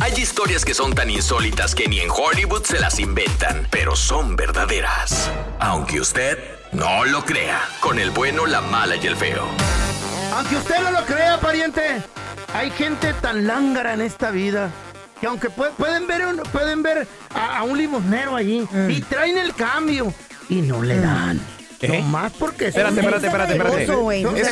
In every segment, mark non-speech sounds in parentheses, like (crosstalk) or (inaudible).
Hay historias que son tan insólitas que ni en Hollywood se las inventan, pero son verdaderas. Aunque usted no lo crea, con el bueno, la mala y el feo. Aunque usted no lo crea, pariente, hay gente tan lángara en esta vida que aunque pu- pueden ver, un- pueden ver a, a un limosnero allí y traen el cambio y no le dan. ¿Eh? Nomás porque Espérate, espérate, espérate, espérate. No Eso, eso, Es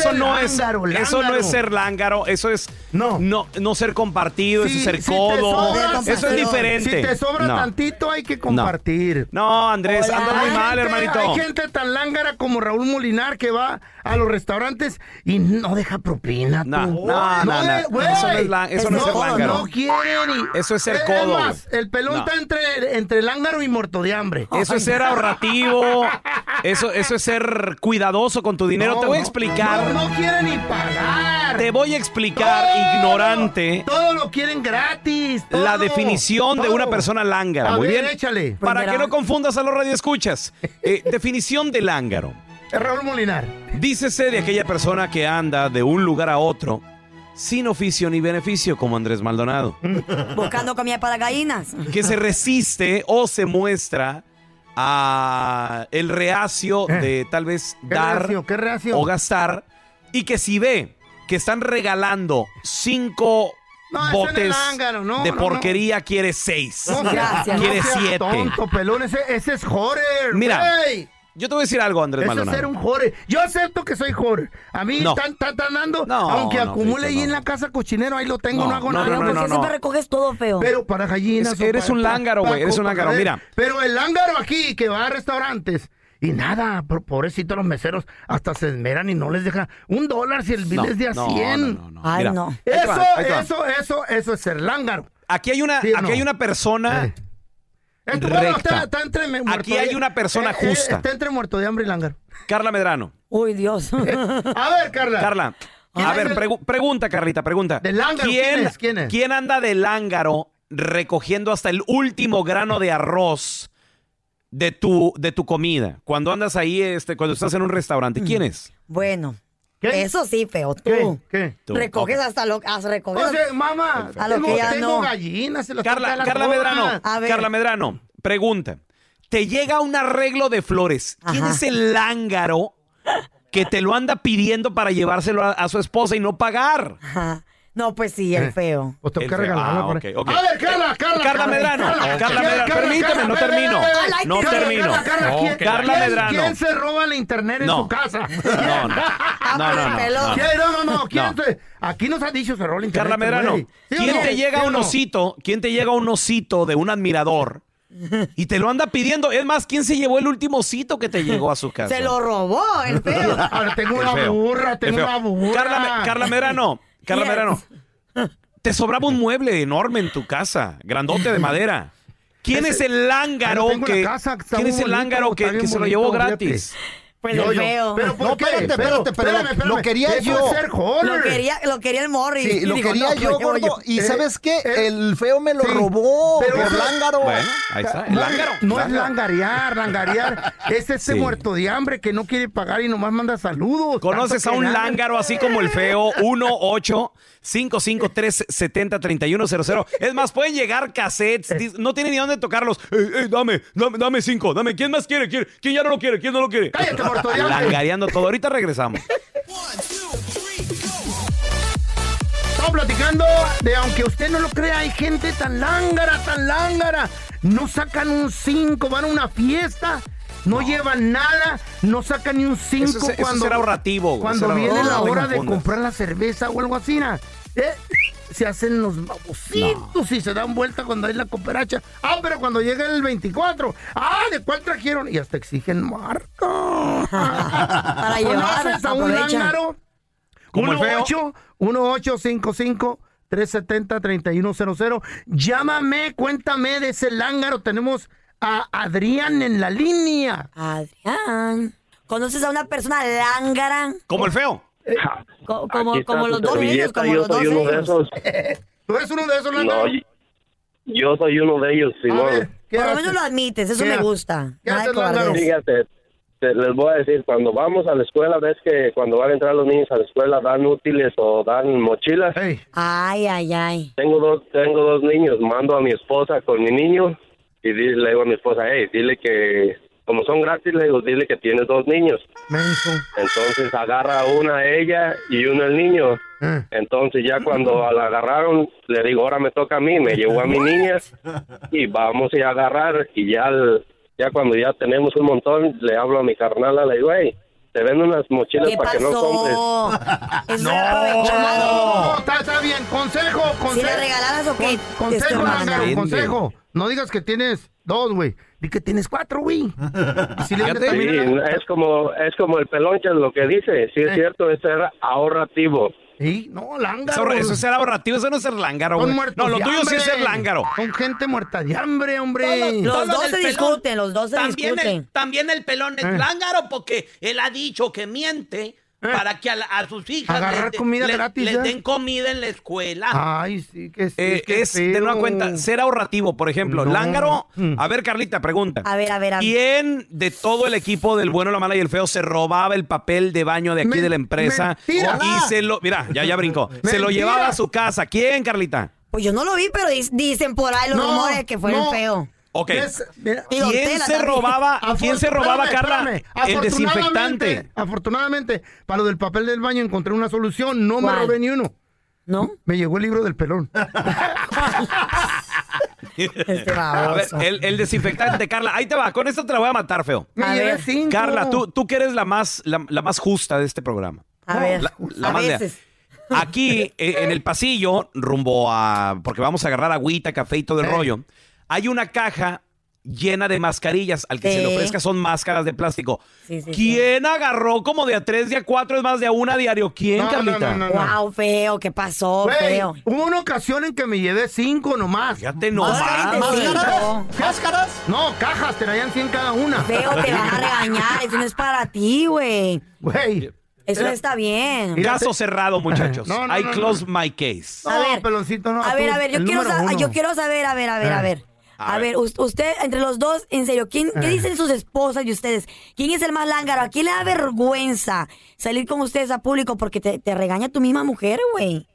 eso no es eso no es ser lángaro, eso es No. no, no ser compartido, eso es ser si codo. eso es diferente. Si te sobra No. tantito hay que compartir. No, Andrés, Hola. andas muy Hay mal, gente- hermanito. Hay gente tan lángara como Raúl Molinar que va a los restaurantes y no deja propina. No, tú. no, no, de- no. Eso no es la- eso no es ser lángaro. No quieren y- Eso es ser codo, más, güey. el pelón No. está entre, entre lángaro y muerto de hambre. Eso es ser ahorrativo. (laughs) Eso, eso es ser cuidadoso con tu dinero. No, Te voy a explicar. No, no quieren ni pagar. Te voy a explicar, Todo, ignorante, Todo lo quieren gratis. la todo, definición de una persona lángara. A Muy ver, bien. échale. Para que no confundas a los radioescuchas. Eh, (laughs) definición de lángaro. Raúl Molinar. Dícese de aquella persona que anda de un lugar a otro sin oficio ni beneficio, como Andrés Maldonado. (laughs) Buscando comida para gallinas. Que se resiste o se muestra a el reacio de tal vez ¿Qué dar reacio? ¿Qué reacio? o gastar y que si ve que están regalando cinco No, no botes no, de no, porquería, quiere seis. Gracias. Quiere siete. Tonto, pelón, ese, ese es horror. Mira, güey. Yo te voy a decir algo, Andrés Eso es Maldonado. ser un jore. Yo acepto que soy jore. A mí No. están, están- dando, No, aunque no, acumule ahí no. en la casa cochinero, ahí lo tengo, No, no, hago no, nada. no, ¿Por no, qué no. siempre recoges todo feo? Pero para gallinas. Es- eres para- un para- lángaro, güey, eres un lángaro, mira. Pero el lángaro aquí que va a restaurantes y nada, por- pobrecito los meseros, hasta se esmeran y no les deja un dólar si el bill No, es de a no, 100. no, no, no. Ay, Mira, no. Eso, eso, eso, eso es ser lángaro. Aquí hay una, ¿Sí o aquí no? hay una persona. Eh. Esto, bueno, Recta. está, está entre muerto Aquí hay una persona eh, eh, justa. está entre muerto de hambre y lángaro. Carla Medrano. Uy, Dios. A ver, Carla. Carla. ¿Quién A ver, pregu- pregunta, Carlita, pregunta. ¿De lángaro? ¿Quién es? ¿Quién es? ¿Quién anda de lángaro recogiendo hasta el último grano de arroz de tu, de tu comida? Cuando andas ahí, este, cuando estás en un restaurante, ¿quién es? bueno, ¿Qué? eso sí, feo. Tú. ¿Qué? ¿Qué? Tú. Recoges hasta lo... Hasta recoges... O sea, mamá, A lo tengo, que ya tengo no. gallinas. Se Carla, las Carla. Medrano, A ver. Carla Medrano, pregunta. Te llega un arreglo de flores. ¿Quién Ajá. es el lángaro que te lo anda pidiendo para llevárselo a, a su esposa y no pagar? Ajá. No, pues sí, el Eh. feo. Pues tengo que feo. regalarlo. Ah, por ahí. A ver, Carla, Carla. Carla Medrano, Carla Medrano, permíteme, no termino. No termino. Carla, Carla, ¿quién- Carla quién- Medrano. ¿Quién se roba el internet en su casa? No, no. No, no, no, no. ¿Quién? No, no, no. ¿Quién No. se- Aquí nos ha dicho se roba el internet. Carla Medrano, güey. ¿Sí o ¿quién te llega ¿Sí o un osito? ¿Quién te llega un osito de un admirador? Y te lo anda pidiendo. Es más, ¿quién se llevó el último osito que te llegó a su casa? Se lo robó el feo. (laughs) Tengo una burra, tengo una burra. Carla Medrano, Carla Yes. Medrano. Te sobraba un mueble enorme en tu casa, grandote de madera. ¿Quién Ese- es el lángaro que, casa quién es el lángaro que, se lo llevó gratis? Pues Yo, el yo. feo. Pero ¿por No, qué? espérate, Pero, espérate, pero espérame, espérame. lo quería yo. es ser. Lo quería, lo quería el Morris. Sí, lo Dijo, quería no, yo, llevo gordo. ¿Y Eh, sabes qué? eh, el feo me lo sí, robó pero por lángaro. Bueno, ahí está, el No, lángaro. No es Lángaro. langarear, langarear. (laughs) Es ese Sí. muerto de hambre que no quiere pagar y nomás manda saludos. ¿Conoces a un nada. lángaro así como el feo? (laughs) 1-8-553-70-3100. Es más, pueden llegar cassettes. di- No tienen ni dónde tocarlos. Eh, eh, dame, dame, dame cinco. Dame. ¿Quién más quiere? ¿Quién, quién ya no lo quiere? ¿Quién no lo quiere? Cállate. Langareando todo. Ahorita regresamos. Estamos platicando de aunque usted no lo crea, hay gente tan lángara, tan lángara. No sacan un 5, van a una fiesta. No, llevan nada, no sacan ni un 5 Eso es- eso es cuando, ser ahorrativo, cuando viene ahorrativo. la hora de comprar la cerveza o algo así. Eh, se hacen los babositos y se dan vuelta cuando hay la cooperacha. Ah, pero cuando llega el 24, ah, ¿de cuál trajeron? Y hasta exigen marca. (laughs) Para llevar, ¿Conoces a un lángaro? Como el feo. 1855 1-855-370-3100. Llámame, cuéntame de ese lángaro. Tenemos a Adrián en la línea. Adrián. ¿Conoces a una persona lángara? Como el feo. (laughs) Co- como como los dos ellos, como los dos ellos. esos. (laughs) ¿Tú eres uno de esos No, yo- soy uno de ellos, Simón. ver, ¿qué Por lo menos lo admites, eso ¿Qué me gusta. Fíjate, te- les voy a decir, cuando vamos a la escuela, ves que cuando van a entrar los niños a la escuela dan útiles o dan mochilas. Ay, ay, ay. Tengo dos, tengo dos niños, mando a mi esposa con mi niño y le digo a mi esposa, hey, dile que, como son gratis, le digo, dile que tienes dos niños. menso. Entonces agarra una a ella y uno el niño. Eh. Entonces ya cuando la agarraron, le digo, ahora me toca a mí, me llevó a mi niña (laughs) y vamos a agarrar y ya, el- ya cuando ya tenemos un montón, le hablo a mi carnala, le digo, hey, te venden unas mochilas ¿Qué para que no compres. (laughs) Es aprovechado. No, está, está bien. Consejo, Si consejo. le regalaras o qué, consejo, consejo. No digas que tienes dos, güey. Di que tienes cuatro, güey. Si Sí, es como, es como el pelonche lo que dice, sí es Eh. cierto, es ser ahorrativo. Sí, no, lángaro. Eso, eso es ser ahorrativo, eso no es ser lángaro, güey. muertos No, lo tuyo sí es ser lángaro. Son gente muerta de hambre, hombre. Los Todo dos se pelón. discuten, los dos se También discuten. el, también el pelón es Eh. lángaro porque él ha dicho que miente para que a, la- a sus hijas Agarrar les, de- comida les- gratis, les ¿ya? den comida en la escuela. Ay, sí, que sí. Eh, es de nueva feo. cuenta, ser ahorrativo, por ejemplo. No. Lángaro, Mm. a ver, Carlita, pregunta. A ver, a ver, a ver. ¿Quién de todo el equipo del bueno, la mala y el feo se robaba el papel de baño de aquí Men- de la empresa? mentira. Y se lo, mira, ya, ya brincó. Se lo llevaba a su casa. ¿Quién, Carlita? Pues yo no lo vi, pero dicen por ahí los No, rumores que fue no. el feo. Ok. Mira, ¿Quién se robaba, ¿quién se robaba, Carla? espérame. El desinfectante. Afortunadamente- para lo del papel del baño encontré una solución. No me robé ni uno. ¿No? Me llegó el libro del pelón. (laughs) Este A ver, el, el desinfectante, Carla. Ahí te va, con esto te la voy a matar, feo. Me A llevé ver. cinco. Carla, tú, tú que eres la más, la, la más justa de este programa. A ver, La- la a más veces. Aquí, eh, en el pasillo, rumbo a. Porque vamos a agarrar agüita, café y todo el Eh. rollo. Hay una caja llena de mascarillas. Al que se le ofrezca son máscaras de plástico. Sí, sí, ¿Quién agarró como de a tres, de a cuatro, es más de a una diario? ¿Quién, No, no, Carlita? no, no. Wow, feo, ¿qué pasó, feo? hubo una ocasión en que me llevé cinco nomás. Fíjate nomás. y cinco. No, cajas, traían 100 cada una. Feo, te van a (laughs) regañar. Eso no es para ti, güey. Güey. Eso está bien. Caso te- cerrado, (laughs) muchachos. No, no, I no, close my case. No, A ver, peloncito, no. A ver, tú, a ver, yo quiero, uno. yo quiero saber, a ver, a ver, a Eh. ver. A A ver. ver, us- usted, entre los dos, en serio, ¿quién, ¿qué (laughs) dicen sus esposas y ustedes? ¿Quién es el más lángaro? ¿A quién le da vergüenza salir con ustedes a público porque te, te regaña tu misma mujer, güey?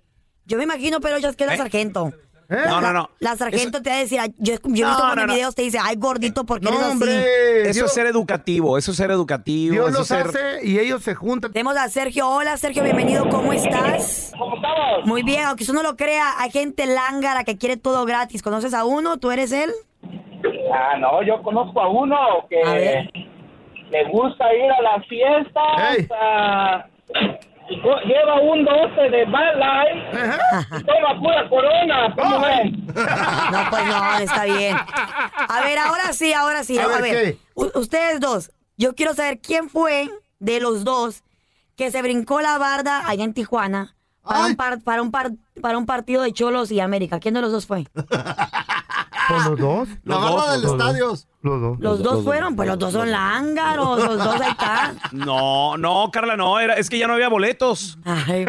Yo me imagino, pero ya es que es la ¿Eh? sargento. ¿Eh? No, no, no. La sargento te va a decir, yo, yo he No, visto no, no. videos te dice, ay, gordito, porque No, eres así? hombre. Eso Dios, es ser educativo, eso es ser educativo. Dios eso los ser... hace y ellos se juntan. Tenemos a Sergio. Hola, Sergio, bienvenido. ¿Cómo estás? ¿Cómo estamos? Muy bien, aunque usted no lo crea, hay gente lángara que quiere todo gratis. ¿Conoces a uno? ¿Tú eres él? Ah, no, yo conozco a uno que A le gusta ir a las fiestas. Ey. ah, y lleva un 12 de Bad Ajá. y toma pura corona. ¿Cómo Ay. ven? (laughs) No, pues no, está bien. A ver, ahora sí, ahora sí. A A ver, ver, ustedes dos, yo quiero saber quién fue de los dos que se brincó la barda allá en Tijuana para, un, par- para, un, par- para un partido de Cholos y América. ¿Quién de los dos fue? (laughs) ¿Con los dos? Los dos, del estadio. Los dos. Los dos fueron, pues los dos son lángaros, los dos ahí están. (laughs) No, no, Carla, no, era, es que ya no había boletos. Ay,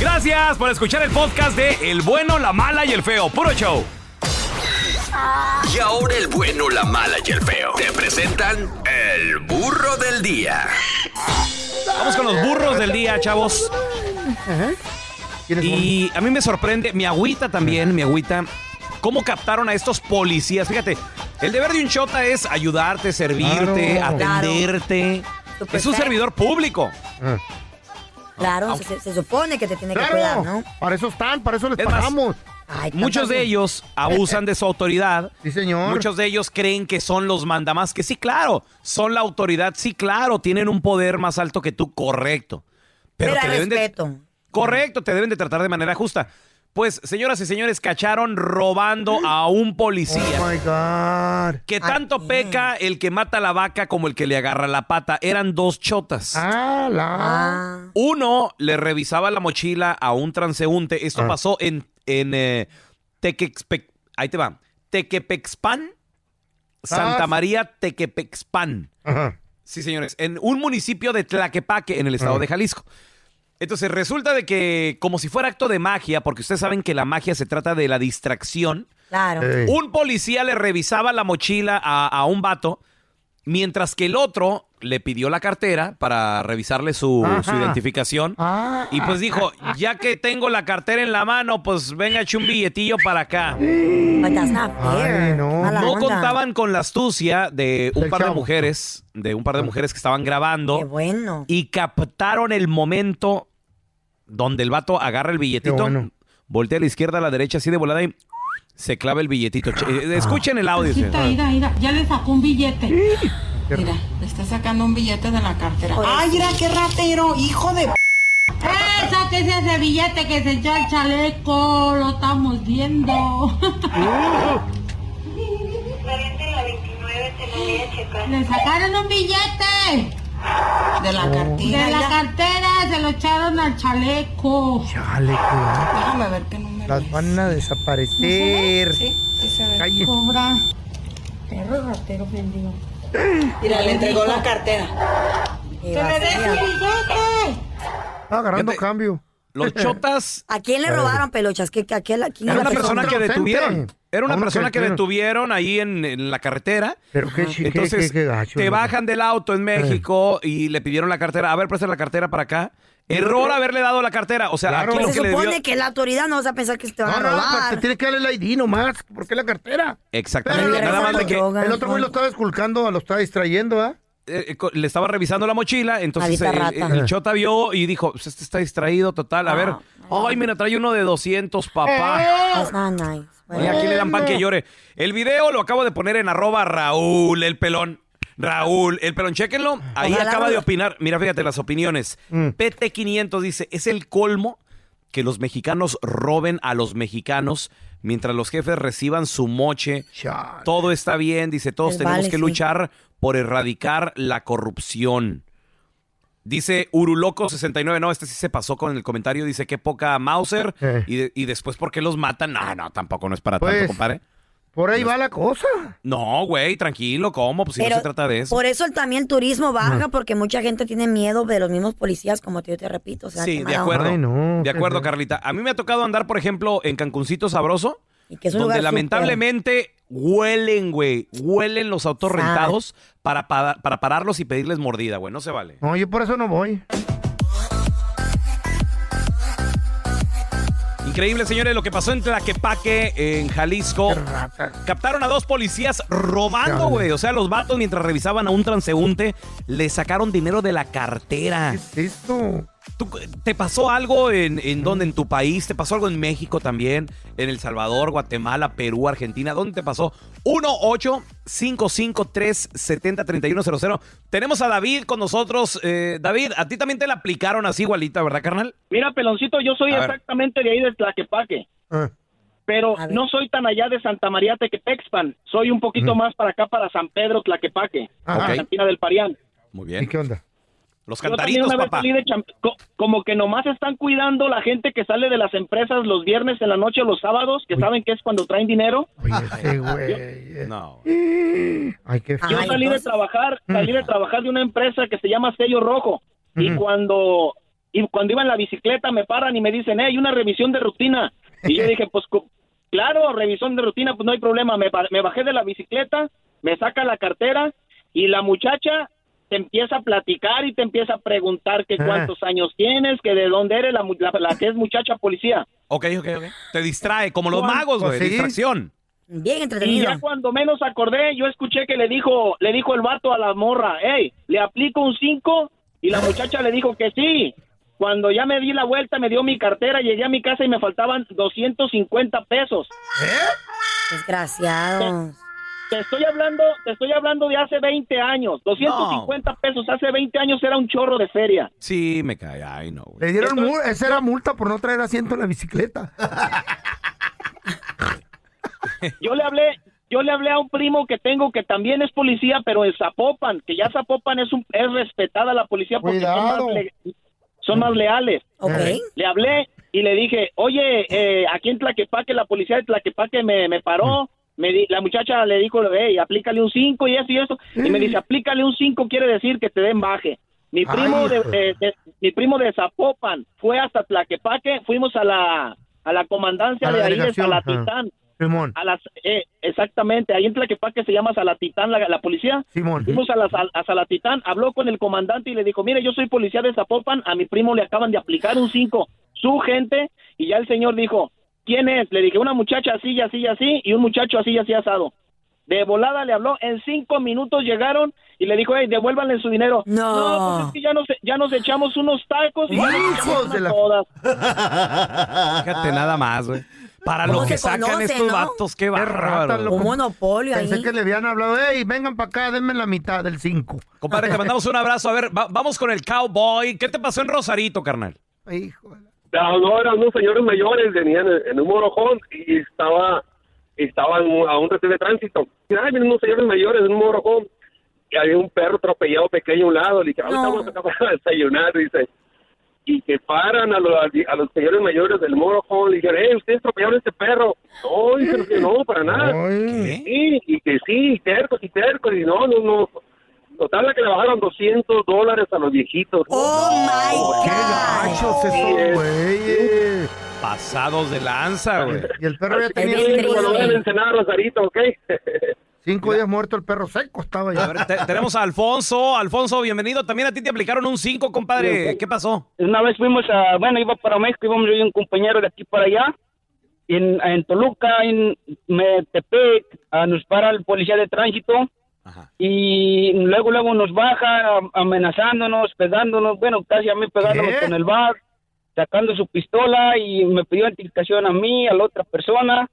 Gracias por escuchar el podcast de El bueno, la mala y el feo. Puro show. Y ahora el bueno, la mala y el feo. Te presentan el burro del día. Vamos con los burros del día, chavos. Ajá. ¿Quiénes son? Y a mí me sorprende, mi agüita también, mi agüita, cómo captaron a estos policías. Fíjate, el deber de un chota es ayudarte, servirte, Claro. atenderte. Es un servidor público. Ah. claro, se, se supone que te tiene que cuidar, ¿no? para eso están, para eso les Es más, pagamos. Ay, Muchos de ellos abusan de su autoridad. (laughs) Sí, señor. Muchos de ellos creen que son los mandamás, que sí, claro, son la autoridad, sí, claro, tienen un poder más alto que tú, correcto. Pero, Pero te deben de- respeto. Correcto, te deben de tratar de manera justa. Pues, señoras y señores, cacharon robando a un policía. Oh my God. Que tanto peca el que mata la vaca como el que le agarra la pata. Eran dos chotas. Ah, la. Ah. Uno le revisaba la mochila a un transeúnte. Esto Ah. pasó en, en eh, Tequexpe- Ahí te va. Tequepexpan. Santa Ah. María Tequepexpan. Ajá. Sí, señores. En un municipio de Tlaquepaque, en el estado de Jalisco. Entonces, resulta de que, como si fuera acto de magia, porque ustedes saben que la magia se trata de la distracción, Claro. Un policía le revisaba la mochila a, a un vato, mientras que el otro le pidió la cartera para revisarle su, identificación. Ah. Y pues dijo, ya que tengo la cartera en la mano, pues venga, eche un billetillo para acá. But that's not fair. Ay, no. No contaban con la astucia de un par de mujeres, de un par de mujeres que estaban grabando Qué bueno. y captaron el momento donde el vato agarra el billetito, bueno. voltea a la izquierda, a la derecha, así de volada y se clava el billetito. Eh, Escuchen el audio. Mira, señor. mira, mira, ya le sacó un billete. Mira, le está sacando un billete de la cartera. ¡Ay, mira qué ratero! ¡Hijo de... ¡Esa que es ese billete que se echó al chaleco! ¡Lo estamos viendo! ¡Le sacaron un billete! De la cartera. De la cartera, se lo echaron al chaleco. Chale, cuidado. Déjame ver qué número Las van a desaparecer. Sí, sí se ve. Calle. Cobra. Perro ratero vendido. Mira, le entregó la cartera. ¡Que me su vacía. billete! Está agarrando cambio. Los chotas ¿A quién le (laughs) robaron, peluchas? ¿Qué, a quién, a quién era le una persona que detuvieron. Era una persona que que detuvieron. ahí en, en la carretera. Pero qué, qué- Entonces, qué- qué gacho, te bajan del auto en México y le pidieron la cartera. A ver, presta la cartera para acá. Error haberle dado la cartera. O sea, Claro. aquí lo Se que le supone debió... que la autoridad no vas a pensar que te van No, a no, pues robar. te tiene que darle el ID nomás. ¿Por qué la cartera? Exactamente. Pero Nada más de que. El otro güey lo estaba esculcando, lo estaba distrayendo, ¿ah? Eh, eh, le estaba revisando la mochila, entonces eh, el chota vio y dijo, pues este está distraído total, a ver, ay, mira, trae uno de 200, papá. That's not nice. Bueno, aquí le dan pan que llore. El video lo acabo de poner en arroba Raúl el pelón. Raúl, el pelón, chéquenlo. Ahí Ojalá acaba de opinar. Mira, fíjate las opiniones. PT500 dice, es el colmo que los mexicanos roben a los mexicanos mientras los jefes reciban su moche. Chale. Todo está bien, dice, todos Pues tenemos vale, que sí. luchar por erradicar la corrupción. Dice Uruloco69, no, este sí se pasó con el comentario, dice que poca Mauser Eh. y, de- y después ¿por qué los matan? No, no, tampoco no es para tanto, Pues, compadre. Por ahí va la cosa. No, güey, tranquilo, ¿cómo? Pues si Pero no se trata de eso. Por eso el- también el turismo baja, porque mucha gente tiene miedo de los mismos policías, como te, yo te repito. O sea, Sí, de acuerdo. Ay, no, de acuerdo. Carlita. A mí me ha tocado andar, por ejemplo, en Cancuncito Sabroso, Y que es un donde lugar lamentablemente huelen, güey, huelen los autos rentados para, pa- para pararlos y pedirles mordida, güey, no se vale. No, yo por eso no voy. Increíble, señores, lo que pasó en Tlaquepaque, en Jalisco. Captaron a dos policías robando, güey. O sea, los vatos mientras revisaban a un transeúnte, le sacaron dinero de la cartera. ¿Qué es esto? ¿Tú- ¿Te pasó algo en, en dónde? ¿En tu país? ¿Te pasó algo en México también? ¿En El Salvador, Guatemala, Perú, Argentina? ¿Dónde te pasó? 1-855-370-3100. Tenemos a David con nosotros. Eh, David, a ti también te la aplicaron así igualita, ¿verdad, carnal? Mira, peloncito, yo soy A ver. exactamente de ahí de Tlaquepaque, Ah, pero no soy tan allá de Santa María Tequepexpan. Soy un poquito más para acá, para San Pedro, Tlaquepaque, Ajá. Ok. Cantina del Parián. Muy ¿Y bien. qué onda? Los cantaritos, papá. de como que nomás están cuidando la gente que sale de las empresas los viernes en la noche o los sábados, que saben que es cuando traen dinero. Oye, ese güey. No. Ay, qué Yo salí de trabajar, salí de trabajar de una empresa que se llama Sello Rojo. Y Ujú. cuando y cuando iba en la bicicleta me paran y me dicen, hey, hay una revisión de rutina. Y yo dije, pues claro, revisión de rutina, pues no hay problema. Me, me bajé de la bicicleta, me saca la cartera y la muchacha te empieza a platicar y te empieza a preguntar que Ah. cuántos años tienes, que de dónde eres, la, la, la que es muchacha policía. Ok, ok, ok. Te distrae, como los magos, güey. pues sí. Distracción. Bien Y entretenido. ya cuando menos acordé, yo escuché que le dijo, le dijo el vato a la morra, hey, le aplico un 5 y la muchacha le dijo que sí. Cuando ya me di la vuelta, me dio mi cartera, llegué a mi casa y me faltaban 250 pesos. Desgraciados. Te estoy hablando, te estoy hablando de hace 20 años. 250 pesos hace 20 años era un chorro de feria. Sí, me cae. Ay, no. Le dieron mul- esa era multa por no traer asiento en la bicicleta. (laughs) Yo le hablé, yo le hablé a un primo que tengo que también es policía, pero en Zapopan, que ya Zapopan es un, es respetada la policía porque son más, le- son más leales. Ok. Le hablé y le dije, oye, eh, aquí en Tlaquepaque, la policía de Tlaquepaque me, me paró. Me di- la muchacha le dijo, hey, aplícale un 5 y eso y eso. Y me dice, aplícale un 5 quiere decir que te den baje. Mi primo, Ay, de, de- de- mi primo de Zapopan fue hasta Tlaquepaque, fuimos a la, a la comandancia A la de ahí de. Salatitán. Simón, A las, eh, exactamente, ahí en Tlaquepaque se llama Salatitán la, la policía. Simón. Fuimos a, la, a Salatitán, habló con el comandante y le dijo, mire, yo soy policía de Zapopan, a mi primo le acaban de aplicar un 5, su gente, y ya el señor dijo, ¿quién es? Le dije, una muchacha así, y así, y así, y un muchacho así, y así, asado. De volada le habló, en cinco minutos llegaron y le dijo, hey, devuélvanle su dinero. No. pues es que ya nos, ya nos echamos unos tacos y ya nos echamos de la- sodas". (laughs) Fíjate nada más, güey. Para ¿Cómo lo que sacan conoce, estos no? vatos, qué bárbaro. Un monopolio ahí. Pensé que le habían hablado, hey, vengan para acá, denme la mitad del 5. Compadre, te mandamos un abrazo. A ver, va- vamos con el cowboy. ¿Qué te pasó en Rosarito, carnal? La- No, no, eran unos señores mayores, venían en, un morojón y estaba, estaban a un retén de tránsito. Y ay, vienen unos señores mayores en un morojón y había un perro atropellado pequeño a un lado. Le dije, ahorita No. vamos acá para desayunar, dice. Y que paran a, los a los señores mayores del morojón. Le dijeron, eh, ustedes atropellaron a este perro. No, dicen que no, para nada. Ay, Sí, y que sí, y tercos y tercos. Y no, no, no. Total, la que le bajaron 200 dólares a los viejitos. Oh my qué God. gachos Sí, esos es. güeyes. Pasados de lanza, güey. Y el perro ya tenía cinco, a Rosarito, ¿ok? (laughs) cinco días muerto el perro seco, estaba A ya. ver, te- tenemos a Alfonso. Alfonso, bienvenido. También a ti te aplicaron un 5, compadre. ¿Qué pasó? Una vez fuimos a, bueno, iba para México, íbamos yo y un compañero de aquí para allá, en, en Toluca, en Metepec, nos para el policía de tránsito, Ajá. y luego, luego nos baja am- amenazándonos, pegándonos, bueno, casi a mí pegándonos ¿Qué? con el bar, sacando su pistola, y me pidió identificación a mí, a la otra persona,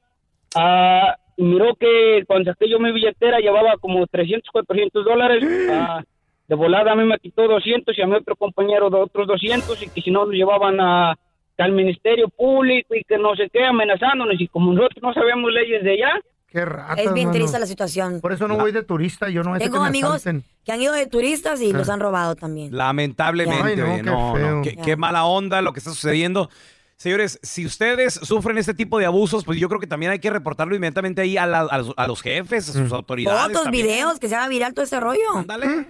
ah, y miró que cuando saqué yo mi billetera llevaba como 300, 400 dólares, ah, de volada a mí me quitó 200 y a mi otro compañero de otros 200 y que si no nos llevaban a, al Ministerio Público y que no sé qué, amenazándonos y como nosotros no sabemos leyes de allá, Qué ratas, Es bien mano. triste la situación. Por eso no voy de turista, yo no a Tengo que me amigos asalten. que han ido de turistas y Ah. los han robado también. Lamentablemente, Ay, no, oye, qué no, no, feo. Qué, Ya. qué mala onda lo que está sucediendo. Señores, si ustedes sufren este tipo de abusos, pues yo creo que también hay que reportarlo inmediatamente ahí a, la- a los, a los jefes, a sus autoridades. Fotos, también. videos, que se haga viral todo ese rollo. Ándale.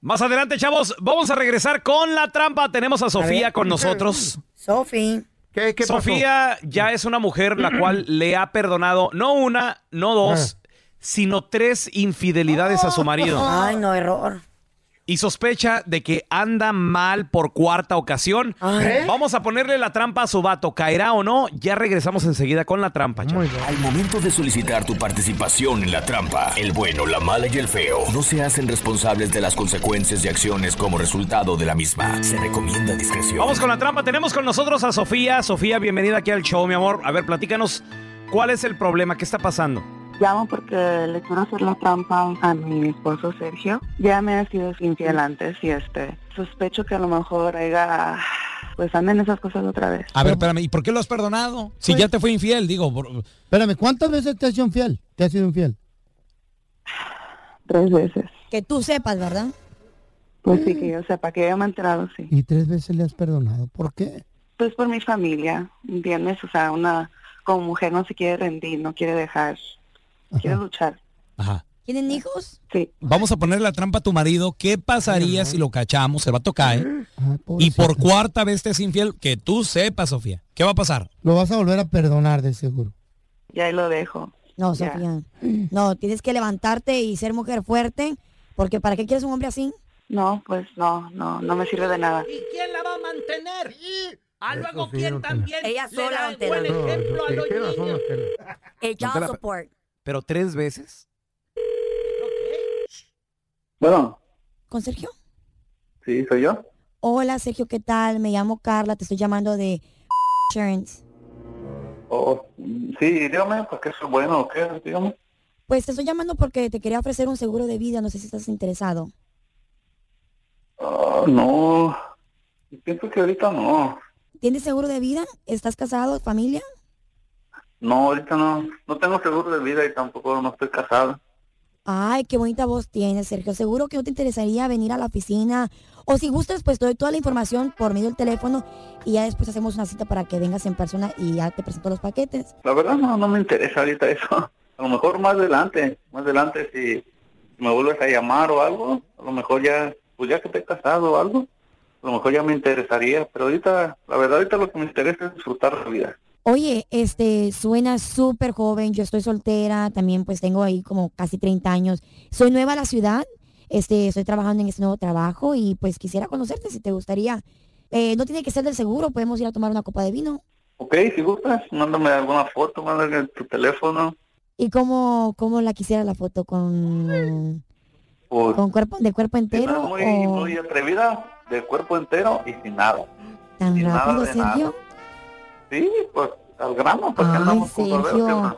Más adelante, chavos, vamos a regresar con la trampa. Tenemos a Sofía ver. con nosotros. Sofi. ¿Qué, qué pasó? Sofía ya es una mujer la cual (clears throat) le ha perdonado no una, no dos, sino tres infidelidades a su marido. Ay, no, error. Y sospecha de que anda mal por cuarta ocasión. Ay. Vamos a ponerle la trampa a su vato. ¿Caerá o no? Ya regresamos enseguida con la trampa, chavos. Al momento de solicitar tu participación en la trampa, el bueno, la mala y el feo no se hacen responsables de las consecuencias y acciones como resultado de la misma. Se recomienda discreción. Vamos con la trampa. Tenemos con nosotros a Sofía. Sofía, bienvenida aquí al show, mi amor. A ver, platícanos. ¿Cuál es el problema? ¿Qué está pasando? Llamo porque le quiero hacer la trampa a mi esposo Sergio. Ya me ha sido infiel antes y este sospecho que a lo mejor haya pues anden esas cosas otra vez. A ver, espérame, ¿y por qué lo has perdonado? Si ya te fue infiel, digo, por- Espérame, ¿cuántas veces te has sido infiel? ¿Te has sido infiel? Tres veces. Que tú sepas, ¿verdad? Pues sí, que yo sepa, que yo me he enterado, sí. Y tres veces le has perdonado. ¿Por qué? Pues por mi familia, ¿entiendes? O sea, una como mujer no se quiere rendir, no quiere dejar, quiere luchar. Ajá. ¿Tienen hijos? Sí. Vamos a poner la trampa a tu marido. ¿Qué pasaría si lo cachamos? El vato cae. Ay, Y pobrecito. por cuarta vez te es infiel, que tú sepas, Sofía. ¿Qué va a pasar? Lo vas a volver a perdonar de seguro. Ya ahí lo dejo. No, Ya. Sofía. No, tienes que levantarte y ser mujer fuerte. Porque ¿para qué quieres un hombre así? No, pues no, no, no me sirve de nada. ¿Y quién la va a mantener? Ah, Eso luego quién también Ella le sola, da don Tela. buen No, ejemplo a sí, los niños. El child support. ¿Pero tres veces? Bueno, ¿Con Sergio? sí, soy yo. Hola, Sergio, ¿qué tal? Me llamo Carla, te estoy llamando de Insurance. Oh, sí, dígame, porque eso es bueno, ¿qué? Dígame. Pues te estoy llamando porque te quería ofrecer un seguro de vida, no sé si estás interesado. Ah, no, pienso que ahorita no. ¿Tienes seguro de vida? ¿Estás casado, familia? No, ahorita no. No tengo seguro de vida y tampoco no estoy casado. Ay, qué bonita voz tienes, Sergio. Seguro que no te interesaría venir a la oficina. O si gustas, pues te doy toda la información por medio del teléfono y ya después hacemos una cita para que vengas en persona y ya te presento los paquetes. La verdad no, no me interesa ahorita eso. (laughs) A lo mejor más adelante, más adelante si me vuelves a llamar o algo, a lo mejor ya, pues ya que esté casado o algo, a lo mejor ya me interesaría, pero ahorita, la verdad ahorita lo que me interesa es disfrutar la vida. Oye, este, suena súper joven, yo estoy soltera, también pues tengo ahí como casi 30 años. Soy nueva a la ciudad, este, estoy trabajando en este nuevo trabajo y pues quisiera conocerte si te gustaría. Eh, no tiene que ser del seguro, podemos ir a tomar una copa de vino. Ok, si gustas, mándame alguna foto, mándame tu teléfono. ¿Y cómo, cómo la quisiera la foto? ¿Con, Pues, con cuerpo, de cuerpo entero muy, o muy atrevida, de cuerpo entero y sin nada. tan sin nada rápido, de nada. Sí, pues al grano, porque Ay, andamos con Sergio. ¿sí o no?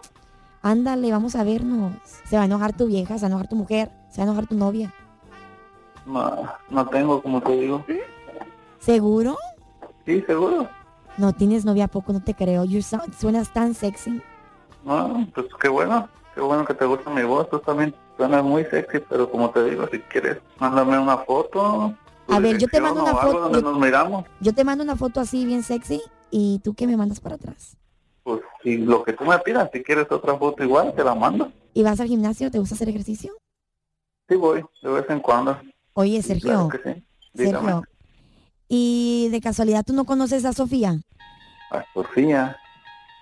Ándale, vamos a vernos. Se va a enojar tu vieja, se va a enojar tu mujer, se va a enojar tu novia. No, no tengo, como te digo. ¿Seguro? Sí, seguro. No tienes novia, ¿a poco? No te creo. You sound- suenas tan sexy. No, pues qué bueno, qué bueno que te gusta mi voz, tú también suenas muy sexy, pero como te digo, si quieres, mándame una foto. A ver, yo te mando una foto. donde yo- nos miramos. Yo te mando una foto así bien sexy y tú qué me mandas para atrás. Pues si lo que tú me pidas, si quieres otra foto igual, te la mando. ¿Y vas al gimnasio? ¿Te gusta hacer ejercicio? Sí voy, de vez en cuando. Oye, Sergio. Claro que sí. Dígame. Sergio. ¿Y de casualidad tú no conoces a Sofía? A Sofía.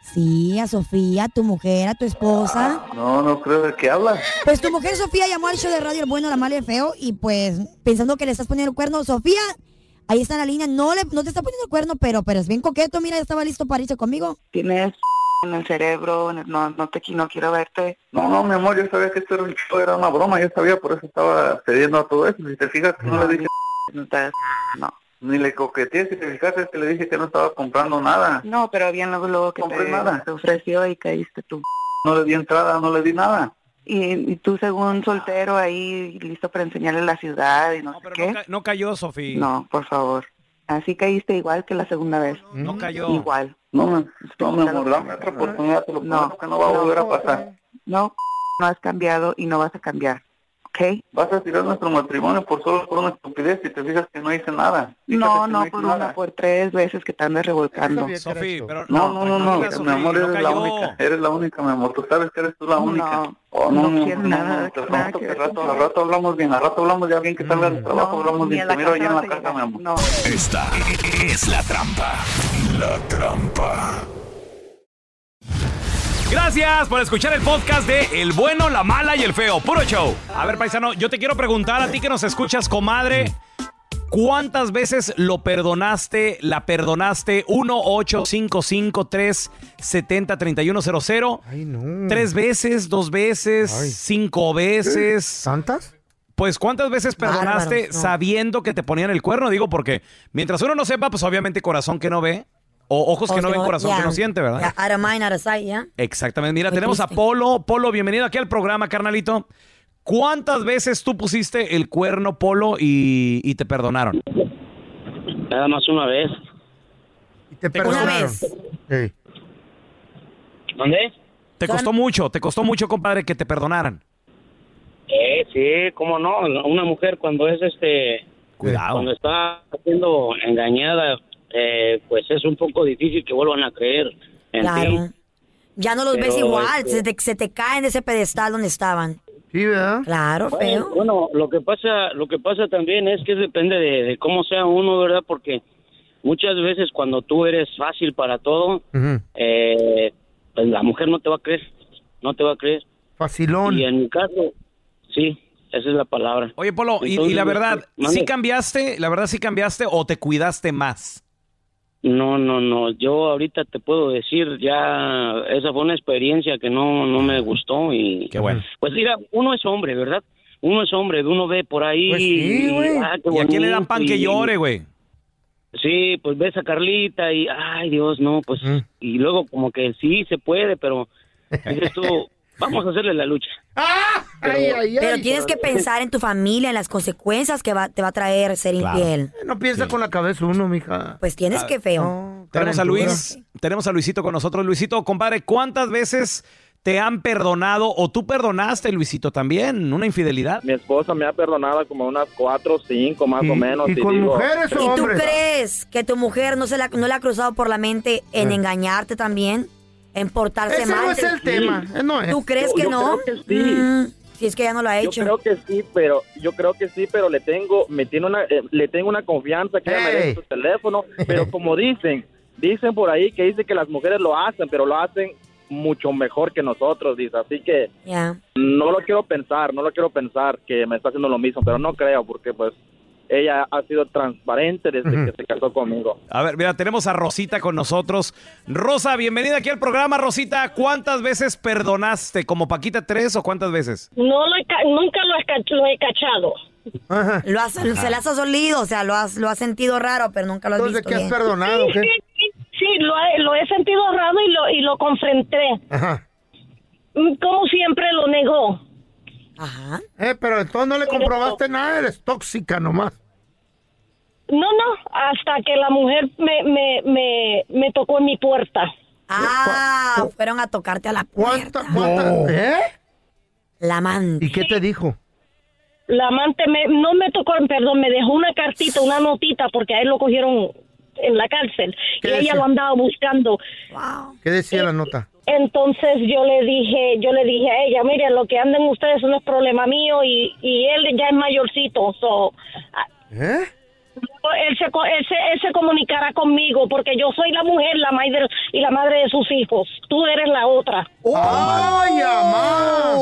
Sí, a Sofía, tu mujer, a tu esposa. No, no creo de qué hablas. Pues tu mujer Sofía llamó al show de radio El Bueno, la Mala y el Feo y pues pensando que le estás poniendo el cuerno, Sofía, ahí está en la línea, no le, no te está poniendo el cuerno, pero, pero es bien coqueto, mira, ya estaba listo para irse conmigo. Tienes (laughs) en el cerebro, no, no te no quiero verte. No, no, mi amor, yo sabía que esto era, un show, era una broma, yo sabía, por eso estaba cediendo a todo eso. Si te fijas, que no le dije, No. Ni le coqueteé, si te fijas, es que le dije que no estaba comprando nada. No, pero bien luego, luego que Compré te, nada. te ofreció y caíste tú. No le di entrada, no le di nada. Y, y tú según soltero ahí listo para enseñarle la ciudad y no, sé qué. No, ca- no cayó, Sofía. No, por favor. Así caíste igual que la segunda vez. No cayó. Igual. No, me- no, mi amor, dame otra oportunidad, te lo prometo que no va a volver a pasar. No, no has cambiado y no vas a cambiar. ¿Ok? Vas a tirar nuestro matrimonio por solo por una estupidez y te fijas que no hice nada. Fíjate No, no, hice por nada. una, por tres veces que te andas revolcando. Sofía, pero No, no, no, no, mi amor, no eres la única, eres la única, mi amor, tú sabes que eres tú la No, única. Oh, no, no no, quiero no, nada, no, te nada que rato, al rato hablamos bien, al rato hablamos ya bien que salga del trabajo, hablamos bien, te miro allá en la casa, mi amor. No. Esta es la trampa. La trampa. Gracias por escuchar el podcast de El Bueno, la Mala y el Feo. Puro show. A ver, paisano, yo te quiero preguntar a ti que nos escuchas, comadre. ¿Cuántas veces lo perdonaste, la perdonaste? 1-855-370-3100. Ay, no. ¿Tres veces, dos veces, Ay. cinco veces? ¿Tantas? Pues, ¿cuántas veces perdonaste Bárbaros, no. sabiendo que te ponían el cuerno? Digo, porque mientras uno no sepa, pues obviamente corazón que no ve, o ojos que no ven, corazón que no siente, ¿verdad? Ya, out of mind, out of sight, ¿ya? Exactamente. Mira, tenemos a. Polo. Polo, bienvenido aquí al programa, carnalito. ¿Cuántas veces tú pusiste el cuerno, Polo, y, y te perdonaron? Nada más una vez. Y te Una perdonaron. vez. Sí. ¿Dónde? ¿Te costó mucho? ¿Te costó mucho, compadre, que te perdonaran? Eh, sí, cómo no. Una mujer cuando es este, Cuidado. cuando está siendo engañada, eh, pues es un poco difícil que vuelvan a creer en Claro. ti. Ya no los ves igual, este- se, te, se te caen de ese pedestal donde estaban. Sí, ¿verdad? Claro, Bueno, feo. bueno, lo que pasa, lo que pasa también es que depende de, de cómo sea uno, ¿verdad? Porque muchas veces cuando tú eres fácil para todo, eh, pues la mujer no te va a creer, no te va a creer. Facilón. Y en mi caso, sí, esa es la palabra. Oye, Polo, y, Entonces, y la verdad, mande. ¿sí cambiaste? ¿La verdad sí cambiaste o te cuidaste más? No, no, no. Yo ahorita te puedo decir, ya esa fue una experiencia que no, no me gustó y Qué bueno. pues mira, uno es hombre, ¿verdad? Uno es hombre, uno ve por ahí. Pues sí, güey. ah, ¿Y a quién le dan pan que llore, güey? Sí, pues ves a Carlita y ay Dios, no, pues Mm. y luego como que sí se puede, pero (laughs) dices tú, Vamos a hacerle la lucha. Pero tienes que pensar en tu familia, en las consecuencias que va, te va a traer ser infiel. No piensa con la cabeza uno, mija. Pues tienes que feo. Tenemos a. Luis, tenemos a Luisito con nosotros. Luisito, compadre, ¿cuántas veces te han perdonado o tú perdonaste, Luisito, también una infidelidad? Mi esposa me ha perdonado como unas cuatro, cinco más o menos. digo, ¿Y tú crees que tu mujer no se la, no le ha cruzado por la mente en engañarte también? En portarse Ese mal. no es el tema, eh, no es. ¿Tú crees Yo- que yo no? creo que sí. Mm, si es que ya no lo ha Yo hecho. creo que sí, pero yo creo que sí, pero le tengo, me tiene una, eh, le tengo una confianza que ella me dé su teléfono, pero (laughs) como dicen, dicen por ahí que dice que las mujeres lo hacen, pero lo hacen mucho mejor que nosotros, dice, así que no lo quiero pensar, no lo quiero pensar que me está haciendo lo mismo, pero no creo porque pues ella ha sido transparente desde que se casó conmigo. A ver, mira, tenemos a Rosita con nosotros. Rosa, bienvenida aquí al programa, Rosita. ¿Cuántas veces perdonaste? ¿Como Paquita tres o cuántas veces? No lo he ca- nunca lo he, lo he cachado. Lo has, Se las has olido, o sea, lo has, lo has sentido raro, pero nunca lo has visto bien. Sí, sí, sí, lo, he, lo he sentido raro y lo, y lo confronté. Ajá. Mm, Como siempre lo negó. Ajá. Eh, pero entonces no le comprobaste nada, eres tóxica nomás. No, no, hasta que la mujer me, me, me, me tocó en mi puerta. Ah, fueron a tocarte a la puerta. ¿Eh? La amante. ¿Y qué te dijo? La amante me, no me tocó, perdón, me dejó una cartita, una notita, porque a él lo cogieron en la cárcel. Y ¿Qué ella lo andaba buscando. ¿Qué decía la nota? Entonces yo le dije, yo le dije a ella, mire, lo que anden ustedes no es problema mío y, y él ya es mayorcito, so, ah, ¿Eh? Él se, co- él, se, él se comunicará conmigo porque yo soy la mujer, la madre y la madre de sus hijos. Tú eres la otra. ¡Ay, amá!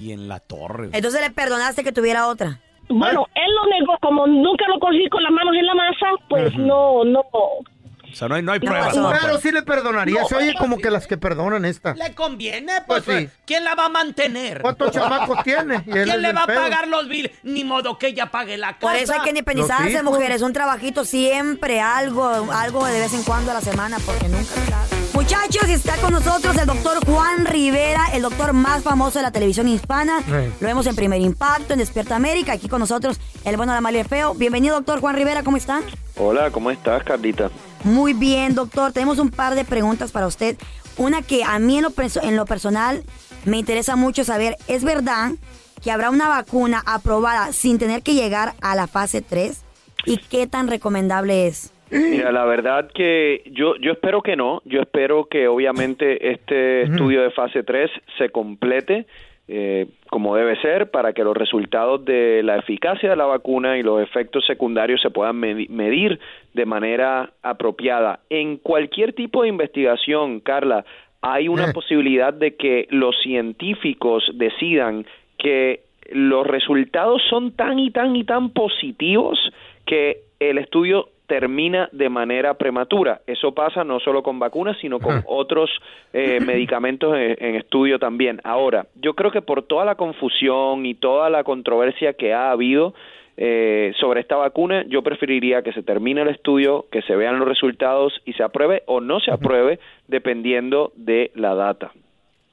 Y en la torre. Entonces le perdonaste que tuviera otra. Bueno, él lo negó, como nunca lo cogí con las manos en la masa, pues no, no. O sea, no hay, no hay pruebas. No pruebas. sí le perdonaría. Se oye como que las que perdonan esta. Le conviene, Pues pues. sí. ¿Quién la va a mantener? ¿Cuántos chamacos tiene? ¿Quién le va a pagar los bills? Ni modo que ella pague la casa. Por eso hay que independizarse, mujeres. Un trabajito siempre, algo, algo de vez en cuando a la semana, porque nunca. Muchachos, está con nosotros el doctor Juan Rivera, el doctor más famoso de la televisión hispana. Sí. Lo vemos en Primer Impacto, en Despierta América. Aquí con nosotros el bueno, la mala y el feo. Bienvenido, doctor Juan Rivera, ¿cómo están? Hola, ¿cómo estás, Carlita? Muy bien, doctor. Tenemos un par de preguntas para usted. Una que a mí en lo, en lo personal me interesa mucho saber, ¿es verdad que habrá una vacuna aprobada sin tener que llegar a la fase 3? ¿Y qué tan recomendable es? Mira, la verdad que yo, yo espero que no. Yo espero que obviamente este estudio de fase 3 se complete eh, como debe ser para que los resultados de la eficacia de la vacuna y los efectos secundarios se puedan medi- medir de manera apropiada. En cualquier tipo de investigación, Carla, hay una posibilidad de que los científicos decidan que los resultados son tan y tan y tan positivos que el estudio termina de manera prematura. Eso pasa no solo con vacunas, sino con otros eh, (clears throat) medicamentos en, en estudio también. Ahora, yo creo que por toda la confusión y toda la controversia que ha habido eh, sobre esta vacuna, yo preferiría que se termine el estudio, que se vean los resultados y se apruebe o no se apruebe, dependiendo de la data.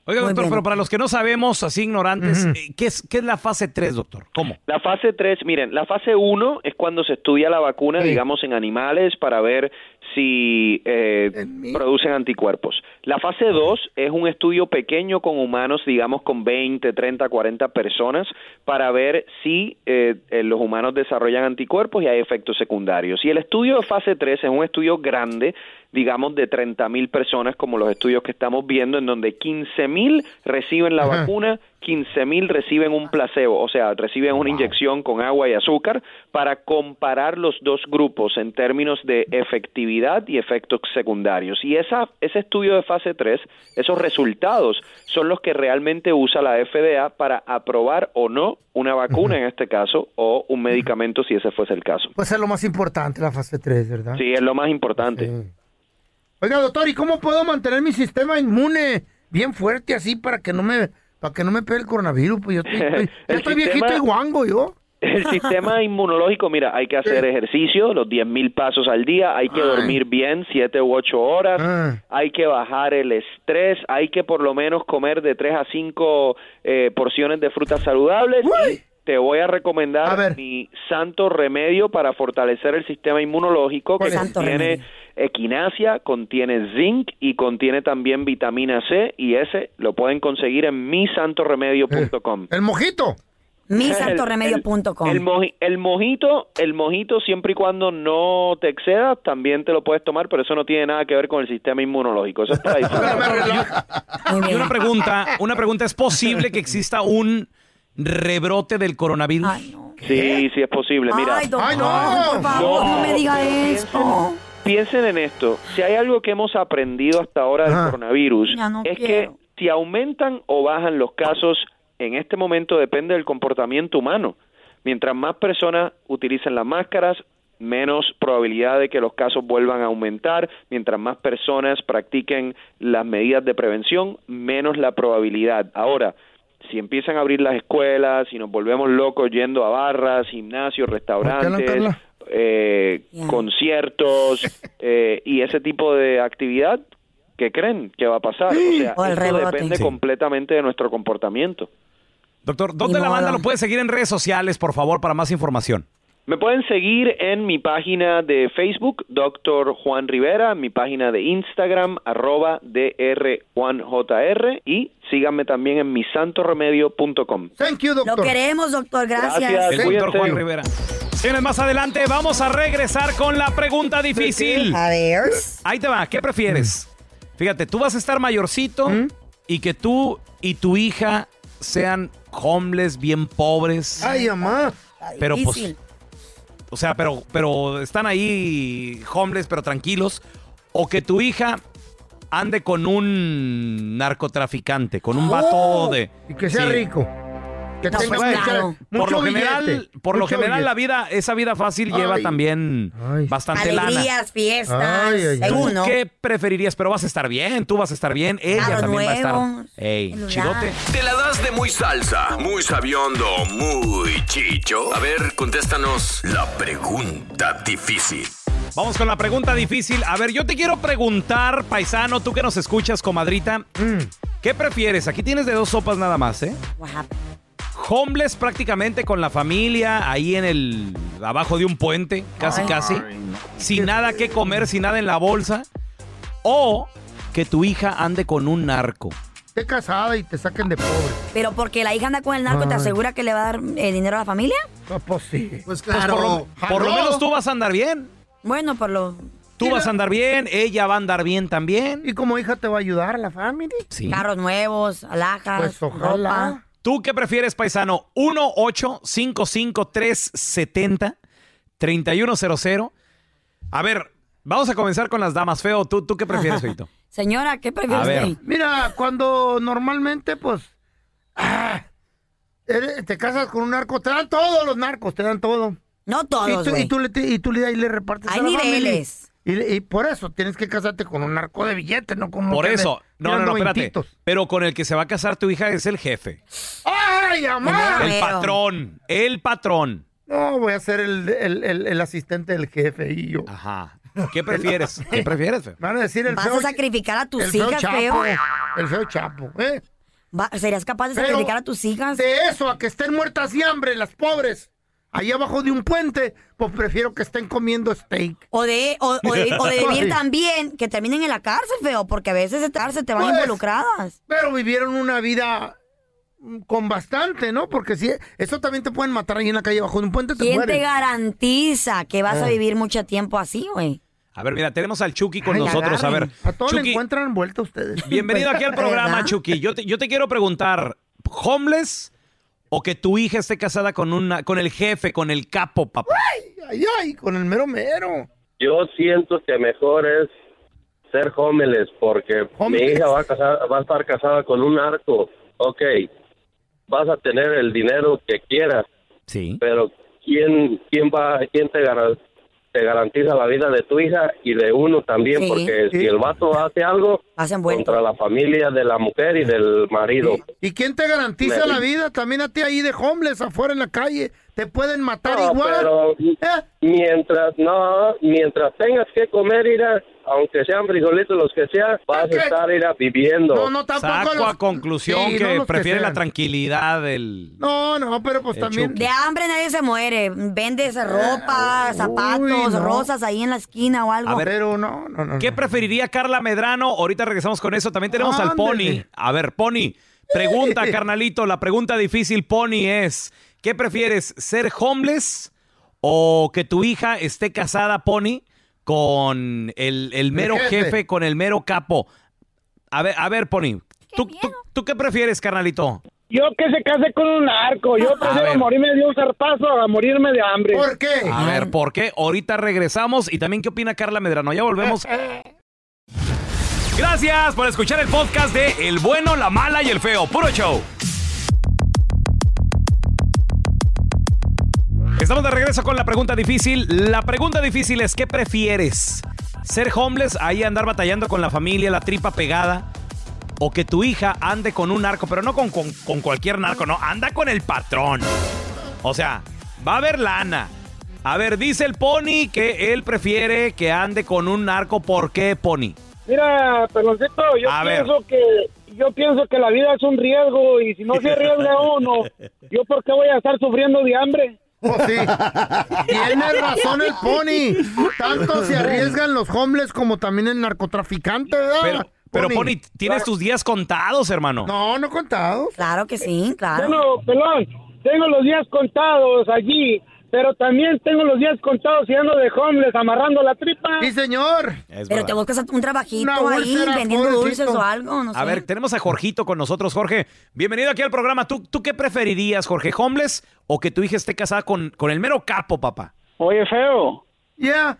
Oiga, doctor, pero para los que no sabemos, así ignorantes, eh, ¿qué, es, ¿qué es la fase 3, doctor? ¿Cómo? La fase 3, miren, la fase 1 es cuando se estudia la vacuna, digamos, en animales para ver si eh, producen anticuerpos. La fase 2 es un estudio pequeño con humanos, digamos, con 20, 30, 40 personas para ver si eh, eh, los humanos desarrollan anticuerpos y hay efectos secundarios. Y el estudio de fase 3 es un estudio grande, digamos, de 30 mil personas, como los estudios que estamos viendo, en donde 15 mil reciben la Ajá. vacuna, 15 mil reciben un placebo, o sea, reciben una inyección con agua y azúcar para comparar los dos grupos en términos de efectividad y efectos secundarios. Y esa, ese estudio de fase 3, esos resultados son los que realmente usa la FDA para aprobar o no una vacuna en este caso o un medicamento si ese fuese el caso. Pues es lo más importante, la fase 3, ¿verdad? Sí, es lo más importante. Oiga, doctor, ¿y cómo puedo mantener mi sistema inmune bien fuerte así para que no me para que no me pegue el coronavirus? Pues yo estoy, (laughs) estoy- El estoy sistema- viejito y guango yo. El (laughs) sistema inmunológico, mira, hay que hacer ejercicio, los 10.000 pasos al día, hay que dormir bien, 7 u 8 horas, Ah. hay que bajar el estrés, hay que por lo menos comer de 3 a 5 eh, porciones de frutas saludables. y te voy a recomendar mi santo remedio para fortalecer el sistema inmunológico que contiene remedio. Equinacia, contiene zinc y contiene también vitamina C y ese lo pueden conseguir en misantoremedio.com. El mojito. misantoremedio.com. El, el moji- el mojito, el mojito siempre y cuando no te excedas, también te lo puedes tomar, pero eso no tiene nada que ver con el sistema inmunológico. Eso es (laughs) para disfrutar. Y una pregunta, una pregunta, ¿es posible que exista un rebrote del coronavirus? Sí, sí es posible. Mira, Ay, doctor, por favor, no, me diga esto. Piensen en esto. Si hay algo que hemos aprendido hasta ahora del coronavirus, no es quiero. que si aumentan o bajan los casos, en este momento depende del comportamiento humano. Mientras más personas utilicen las máscaras, menos probabilidad de que los casos vuelvan a aumentar. Mientras más personas practiquen las medidas de prevención, menos la probabilidad. Ahora, si empiezan a abrir las escuelas, si nos volvemos locos yendo a barras, gimnasios, restaurantes? Eh, conciertos (laughs) eh, y ese tipo de actividad, ¿qué creen que va a pasar? O sea, O esto depende Sí. completamente de nuestro comportamiento. Doctor, ¿dónde la banda lo puede seguir en redes sociales, por favor, para más información? Me pueden seguir en mi página de Facebook, Doctor Juan Rivera, mi página de Instagram, arroba drjuanjr, y síganme también en misantoremedio.com. Thank you, Lo queremos, doctor, gracias. Gracias, El doctor. Juan Rivera. Señores, más adelante vamos a regresar con la pregunta difícil. A ver. Ahí te va, ¿qué prefieres? Fíjate, tú vas a estar mayorcito ¿Mm? y que tú y tu hija sean homeless, bien pobres. Ay, mamá. Pero pues, o sea, pero, pero están ahí homeless, pero tranquilos. O que tu hija ande con un narcotraficante, con un vato Oh, de... Y que sea Sí. rico. Que No, tenga pues, por mucho lo general, billete, por lo general la vida, esa vida fácil lleva Ay. también bastante lana. Alegrías, fiestas, Ay, ay, ay. según, ¿Tú ¿no? qué preferirías? Pero vas a estar bien, tú vas a estar bien, ella también va a estar. Ey, chidote. ¿Te la das de muy salsa, muy sabiondo, muy chicho? A ver, contéstanos la pregunta difícil. Vamos con la pregunta difícil. A ver, yo te quiero preguntar, paisano, tú que nos escuchas, comadrita, Mm. ¿qué prefieres? Aquí tienes de dos sopas nada más, ¿eh? Homeless prácticamente con la familia, ahí en el. abajo de un puente, casi Ay. casi. Ay, no. Sin nada que comer, sin nada en la bolsa. O que tu hija ande con un narco. Esté casada y te saquen de pobre. Pero porque la hija anda con el narco, ¿te asegura que le va a dar eh, dinero a la familia? Pues sí. Pues Pues por, lo, por lo menos tú vas a andar bien. Bueno, por lo... Tú vas a andar bien, ella va a andar bien también. Y como hija te va a ayudar a la familia. Sí. Carros nuevos, alhajas, Pues ojalá. ropa. ¿Tú qué prefieres, paisano? 1-855-370-3100. A ver, vamos a comenzar con las damas. Feo, ¿tú, tú qué prefieres, (laughs) Feito? Señora, ¿qué prefiere A ver. usted? Mira, cuando normalmente, pues, ah, eres- te casas con un narco, te dan todos los narcos, te dan todo. No Y todos, tú, güey. y tú le, y tú le, ahí le repartes Hay a la familia. Y, por eso tienes que casarte con un narco de billetes, no con uno Por eso. No, no, no, espérate. veintitos. Pero con el que se va a casar tu hija es el jefe. ¡Ay, mamá! El patrón. El patrón. No, voy a ser el, el, el, el asistente del jefe y yo. Ajá. ¿Qué prefieres? (laughs) ¿Qué prefieres, feo? Van a decir el ¿Vas feo, a sacrificar a tus el feo hijas, chapo, feo? El feo chapo, ¿eh? ¿Serías capaz de Pero sacrificar a tus hijas? De eso a que estén muertas de hambre las pobres, ahí abajo de un puente, pues prefiero que estén comiendo steak. O de, o, o de, o de (laughs) vivir también, que terminen en la cárcel, feo, porque a veces de cárcel te van Pues, involucradas. Pero vivieron una vida con bastante, ¿no? Porque si eso también te pueden matar ahí en la calle abajo de un puente, te ¿Quién mueres. te garantiza que vas a Ah. vivir mucho tiempo así, güey? A ver, mira, tenemos al Chucky con Ay, nosotros. A ver. A todos le encuentran vuelta ustedes. bienvenido aquí al (laughs) programa, ¿Verdad? Chucky. Yo te, yo te quiero preguntar, ¿homeless o que tu hija esté casada con, una, con el jefe, con el capo, papá? Ay, ay, con el mero mero. Yo siento que mejor es ser homeless porque mi hija va a, casar, va a estar casada con un narco. Ok, vas a tener el dinero que quieras, Sí. pero ¿quién, quién, va, quién te, te garantiza la vida de tu hija y de uno también? Sí. Porque Sí. si el vato hace algo contra la familia de la mujer y del marido. ¿Y quién te garantiza Me- la vida? También a ti ahí de homeless afuera en la calle. Te pueden matar No, igual. pero mientras, no, mientras tengas que comer, irá, aunque sean frijolitos los que sea, vas a estar irá viviendo. Saco a conclusión Sí, no que que prefiere la sean. tranquilidad del... No, no, pero pues también. De hambre nadie se muere. Vendes ropa, zapatos, no. rosas ahí en la esquina o algo. A ver, Pero no, no, no. ¿Qué preferiría Carla Medrano? Ahorita regresamos con eso. También tenemos al Pony. A ver, Pony, pregunta, (laughs) carnalito. La pregunta difícil, Pony, es: ¿qué prefieres, ser homeless o que tu hija esté casada, Pony, con el, el mero jefe. jefe. con el mero capo? A ver, a ver, Pony. ¿Tú, tú, tú qué prefieres, carnalito? Yo que se case con un narco. Yo prefiero morirme de un zarpazo a morirme de hambre. ¿Por qué? A ver, ¿por qué? Ahorita regresamos. Y también, ¿qué opina Carla Medrano? Ya volvemos. (laughs) Gracias por escuchar el podcast de El Bueno, la Mala y el Feo. Puro show. Estamos de regreso con la pregunta difícil. La pregunta difícil es, ¿qué prefieres? ¿Ser homeless, ahí andar batallando con la familia, la tripa pegada? ¿O que tu hija ande con un narco, pero no con, con- con cualquier narco, no, anda con el patrón? O sea, va a haber lana. A ver, dice el Pony que él prefiere que ande con un narco. ¿Por qué, Pony? Mira, peloncito, yo A ver. pienso que yo pienso que la vida es un riesgo y si no (laughs) se arriesga uno, yo por qué voy a estar sufriendo de hambre. Pues sí. Tiene razón el Pony. Tanto se arriesgan los homeless como también el narcotraficante, ¿verdad? Pero, pero Pony, tienes tus días contados, hermano. No, no contados. Claro que sí, claro. Bueno, pelón, tengo los días contados allí, pero también tengo los días contados y ando de homeless amarrando la tripa. Sí, señor. Pero te buscas un trabajito Una ahí vendiendo pobrecito. dulces o algo, no sé. A ver, tenemos a Jorgito con nosotros. Jorge, bienvenido aquí al programa. ¿Tú, tú qué preferirías, Jorge? ¿Homeless o que tu hija esté casada con, con el mero capo, papá? Oye, feo. Ya.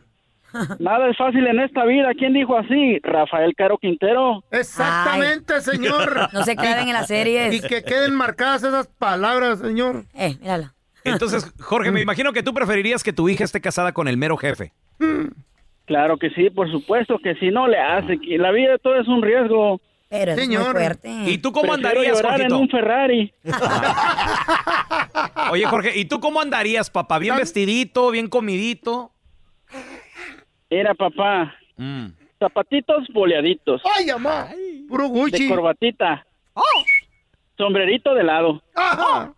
Nada es fácil en esta vida. ¿Quién dijo así? Rafael Caro Quintero. Exactamente, señor. (laughs) No se claven en las series. Y que queden marcadas esas palabras, señor. Eh, mírala. Entonces, Jorge, me imagino que tú preferirías que tu hija esté casada con el mero jefe. Claro que sí, por supuesto que sí, no le hace. que La vida todo es un riesgo. Pero es muy Señor. fuerte. ¿Y tú cómo Prefiero andarías, llorar en un Ferrari. (laughs) Oye, Jorge, ¿y tú cómo andarías, papá? ¿Bien vestidito, bien comidito? Era papá. Mm. Zapatitos boleaditos. ¡Ay, mamá! Puro Gucci. De corbatita. Sombrerito de lado. Ajá.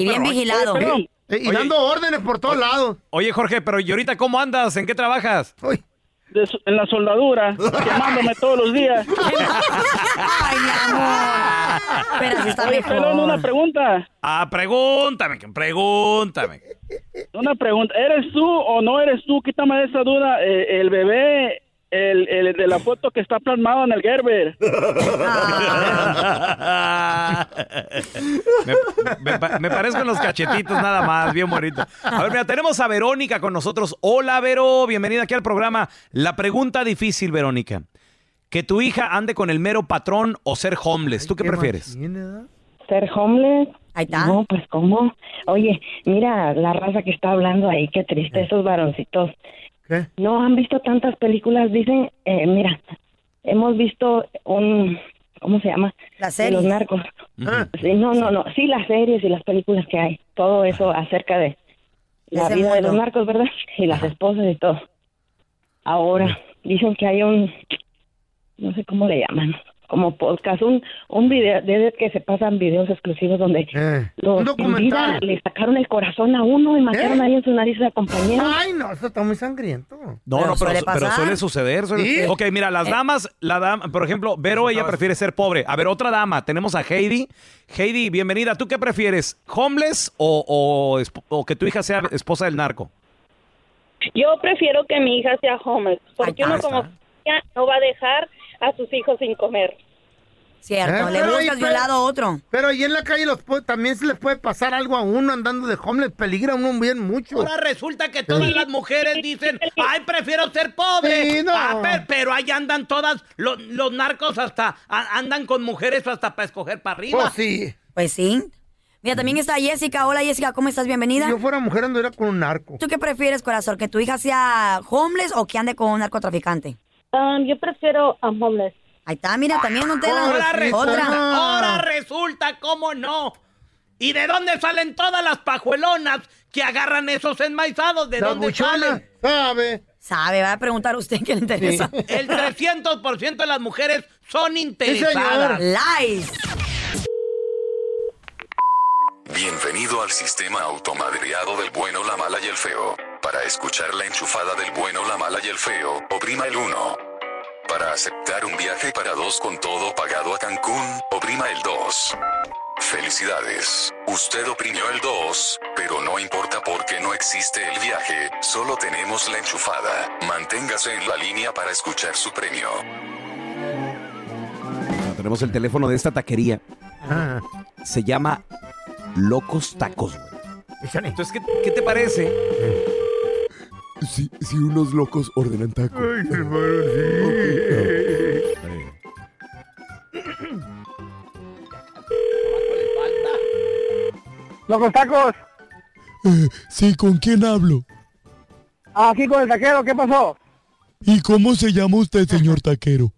Y bien vigilado. Oye. Eh, Y Oye. dando órdenes por todos lados. Oye, Jorge, pero ¿y ahorita cómo andas? ¿En qué trabajas? De en la soldadura, (laughs) quemándome todos los días. (laughs) Ay, mi amor. Pero así está Oye, mejor. pelón, una pregunta. Ah, pregúntame, que- pregúntame. Una pregunta. ¿Eres tú o no eres tú? Quítame de esa duda. eh, el bebé, el, el de la foto que está plasmado en el Gerber. (laughs) me, me pa- me parezco en los cachetitos nada más, bien bonito. A ver, mira, tenemos a Verónica con nosotros. Hola, Vero, bienvenida aquí al programa. La pregunta difícil, Verónica. ¿Que tu hija ande con el mero patrón o ser homeless? ¿Tú qué, prefieres? ¿Ser homeless? Ahí está. No, pues ¿cómo? Oye, mira la raza que está hablando ahí, qué triste, esos varoncitos. ¿Qué? No han visto tantas películas, dicen, eh, mira, hemos visto un, ¿cómo se llama? Las De los series. narcos. Sí, no, no, no, sí las series y las películas que hay, todo eso acerca de la vida de los narcos, ¿verdad? (laughs) Y las esposas y todo. Ahora, dicen que hay un, no sé cómo le llaman, como podcast, un, un video, desde que se pasan videos exclusivos donde los un en documental. vida le sacaron el corazón a uno y mataron ahí en su nariz a compañero. Ay, no, eso está muy sangriento. No, no, pero, pero suele suceder. suele- Sí. Ok, mira, las damas, la dama, por ejemplo, Vero, ella prefiere ser pobre. A ver, otra dama, tenemos a Heidi. Heidi, bienvenida. ¿Tú qué prefieres? ¿Homeless o, o que tu hija sea esposa del narco? Yo prefiero que mi hija sea homeless, porque uno como familia no va a dejar a sus hijos sin comer. Cierto, Eh, le pero buscas de un lado a otro. Pero ahí en la calle los puede- también se les puede pasar algo a uno andando de homeless. Peligra uno bien mucho. Ahora resulta que todas Sí. las mujeres dicen, ay, prefiero ser pobre. Sí, no. Ah, per- pero ahí andan todas, los, los narcos hasta, a- andan con mujeres hasta para escoger para arriba. Pues sí. Pues sí. Mira, también está Jessica. Hola, Jessica, ¿cómo estás? Bienvenida. Si yo fuera mujer andaría con un narco. ¿Tú qué prefieres, corazón? ¿Que tu hija sea homeless o que ande con un narcotraficante? yo prefiero a homeless. Ahí está, mira, también no te Ahora la... resulta, Otra. ahora resulta, ¿cómo no? ¿Y de dónde salen todas las pajuelonas que agarran esos enmaizados? ¿De La dónde buchona, salen? sabe. Sabe, va a preguntar usted qué le interesa. (laughs) El 300% de las mujeres son interesadas. Lies. Bienvenido al sistema automadreado del bueno, la mala y el feo. Para escuchar la enchufada del bueno, la mala y el feo, oprima el 1. Para aceptar un viaje para dos con todo pagado a Cancún, oprima el 2. Felicidades, usted oprimió el 2, pero no importa porque no existe el viaje, solo tenemos la enchufada. Manténgase en la línea para escuchar su premio. Tenemos el teléfono de esta taquería. Ah. Se llama Locos Tacos. güey. Entonces, ¿qué, qué te parece? Si, si unos locos ordenan tacos. Ay, hermano, Locos tacos. Eh, sí, ¿con quién hablo? Ah, Aquí con el taquero, ¿qué pasó? ¿Y cómo se llama usted, señor taquero?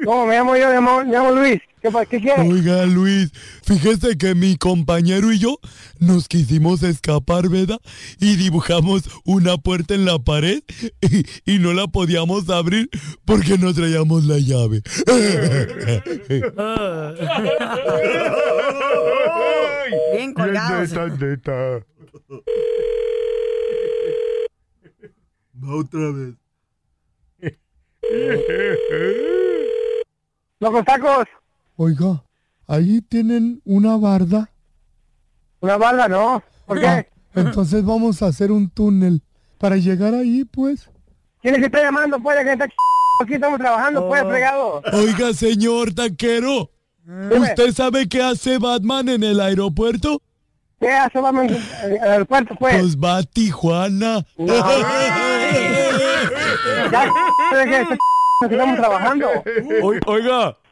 No, me llamo yo, me llamo, me llamo Luis. ¿Qué, qué quieres? Oiga, Luis, fíjese que mi compañero y yo nos quisimos escapar, ¿verdad? Y dibujamos una puerta en la pared y, y no la podíamos abrir porque no traíamos la llave. (laughs) Bien colgados. Va otra vez. Locos tacos. Oiga, ahí tienen una barda. Una barda, no. ¿Por qué? Ah, entonces vamos a hacer un túnel para llegar ahí, pues. ¿Quién es que está llamando? Puede que está aquí estamos trabajando, pues, fregado. Oiga, señor taquero, ¿usted sabe qué hace Batman en el aeropuerto? ¿Qué hace Batman en el aeropuerto, pues? Pues va a Tijuana. (laughs) Ya, puede que está que estamos trabajando. (laughs) Oi- Oiga, (laughs)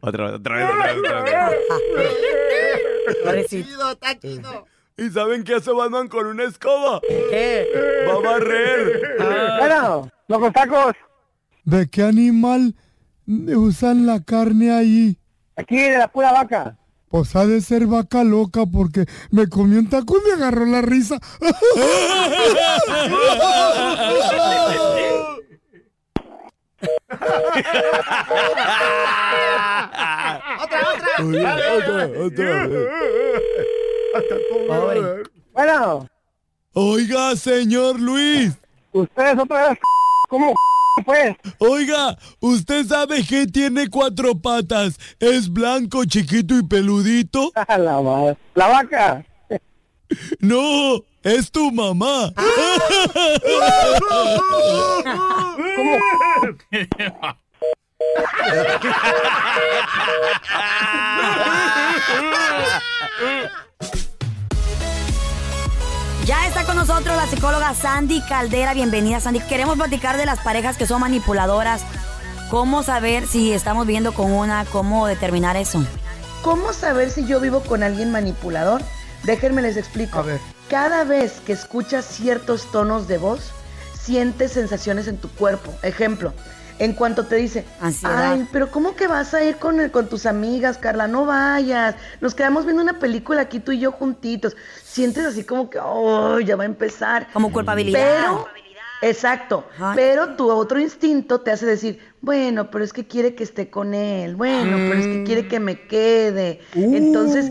Otra vez, otra vez, otra vez, otra vez. Pobrecito. ¿y saben qué hace Batman con una escoba? ¿Qué? Va a barrer. Bueno, locos tacos. ¿De qué animal usan la carne ahí? Aquí de la pura vaca. Pues ha de ser vaca loca porque me comió un taco y me agarró la risa. Oiga, otra, otra vez. Bueno, Oiga, señor Luis. ustedes otra vez, ¿cómo pues? Oiga, ¿usted sabe que tiene cuatro patas? Es blanco, chiquito y peludito. (laughs) la, madre. la vaca. (laughs) No, es tu mamá. ¿Cómo? (laughs) Ya está con nosotros la psicóloga Sandy Caldera. Bienvenida, Sandy. Queremos platicar de las parejas que son manipuladoras. ¿Cómo saber si estamos viendo con una? ¿Cómo determinar eso? ¿Cómo saber si yo vivo con alguien manipulador? Déjenme les explico. Cada vez que escuchas ciertos tonos de voz, sientes sensaciones en tu cuerpo. Ejemplo, en cuanto te dice, Ansiedad. ay, pero ¿cómo que vas a ir con, con tus amigas, Carla? No vayas. Nos quedamos viendo una película aquí tú y yo juntitos. Sientes así como que, oh, ya va a empezar. Como culpabilidad. Pero, exacto. Pero tu otro instinto te hace decir, bueno, pero es que quiere que esté con él. Bueno, pero es que quiere que me quede. Entonces,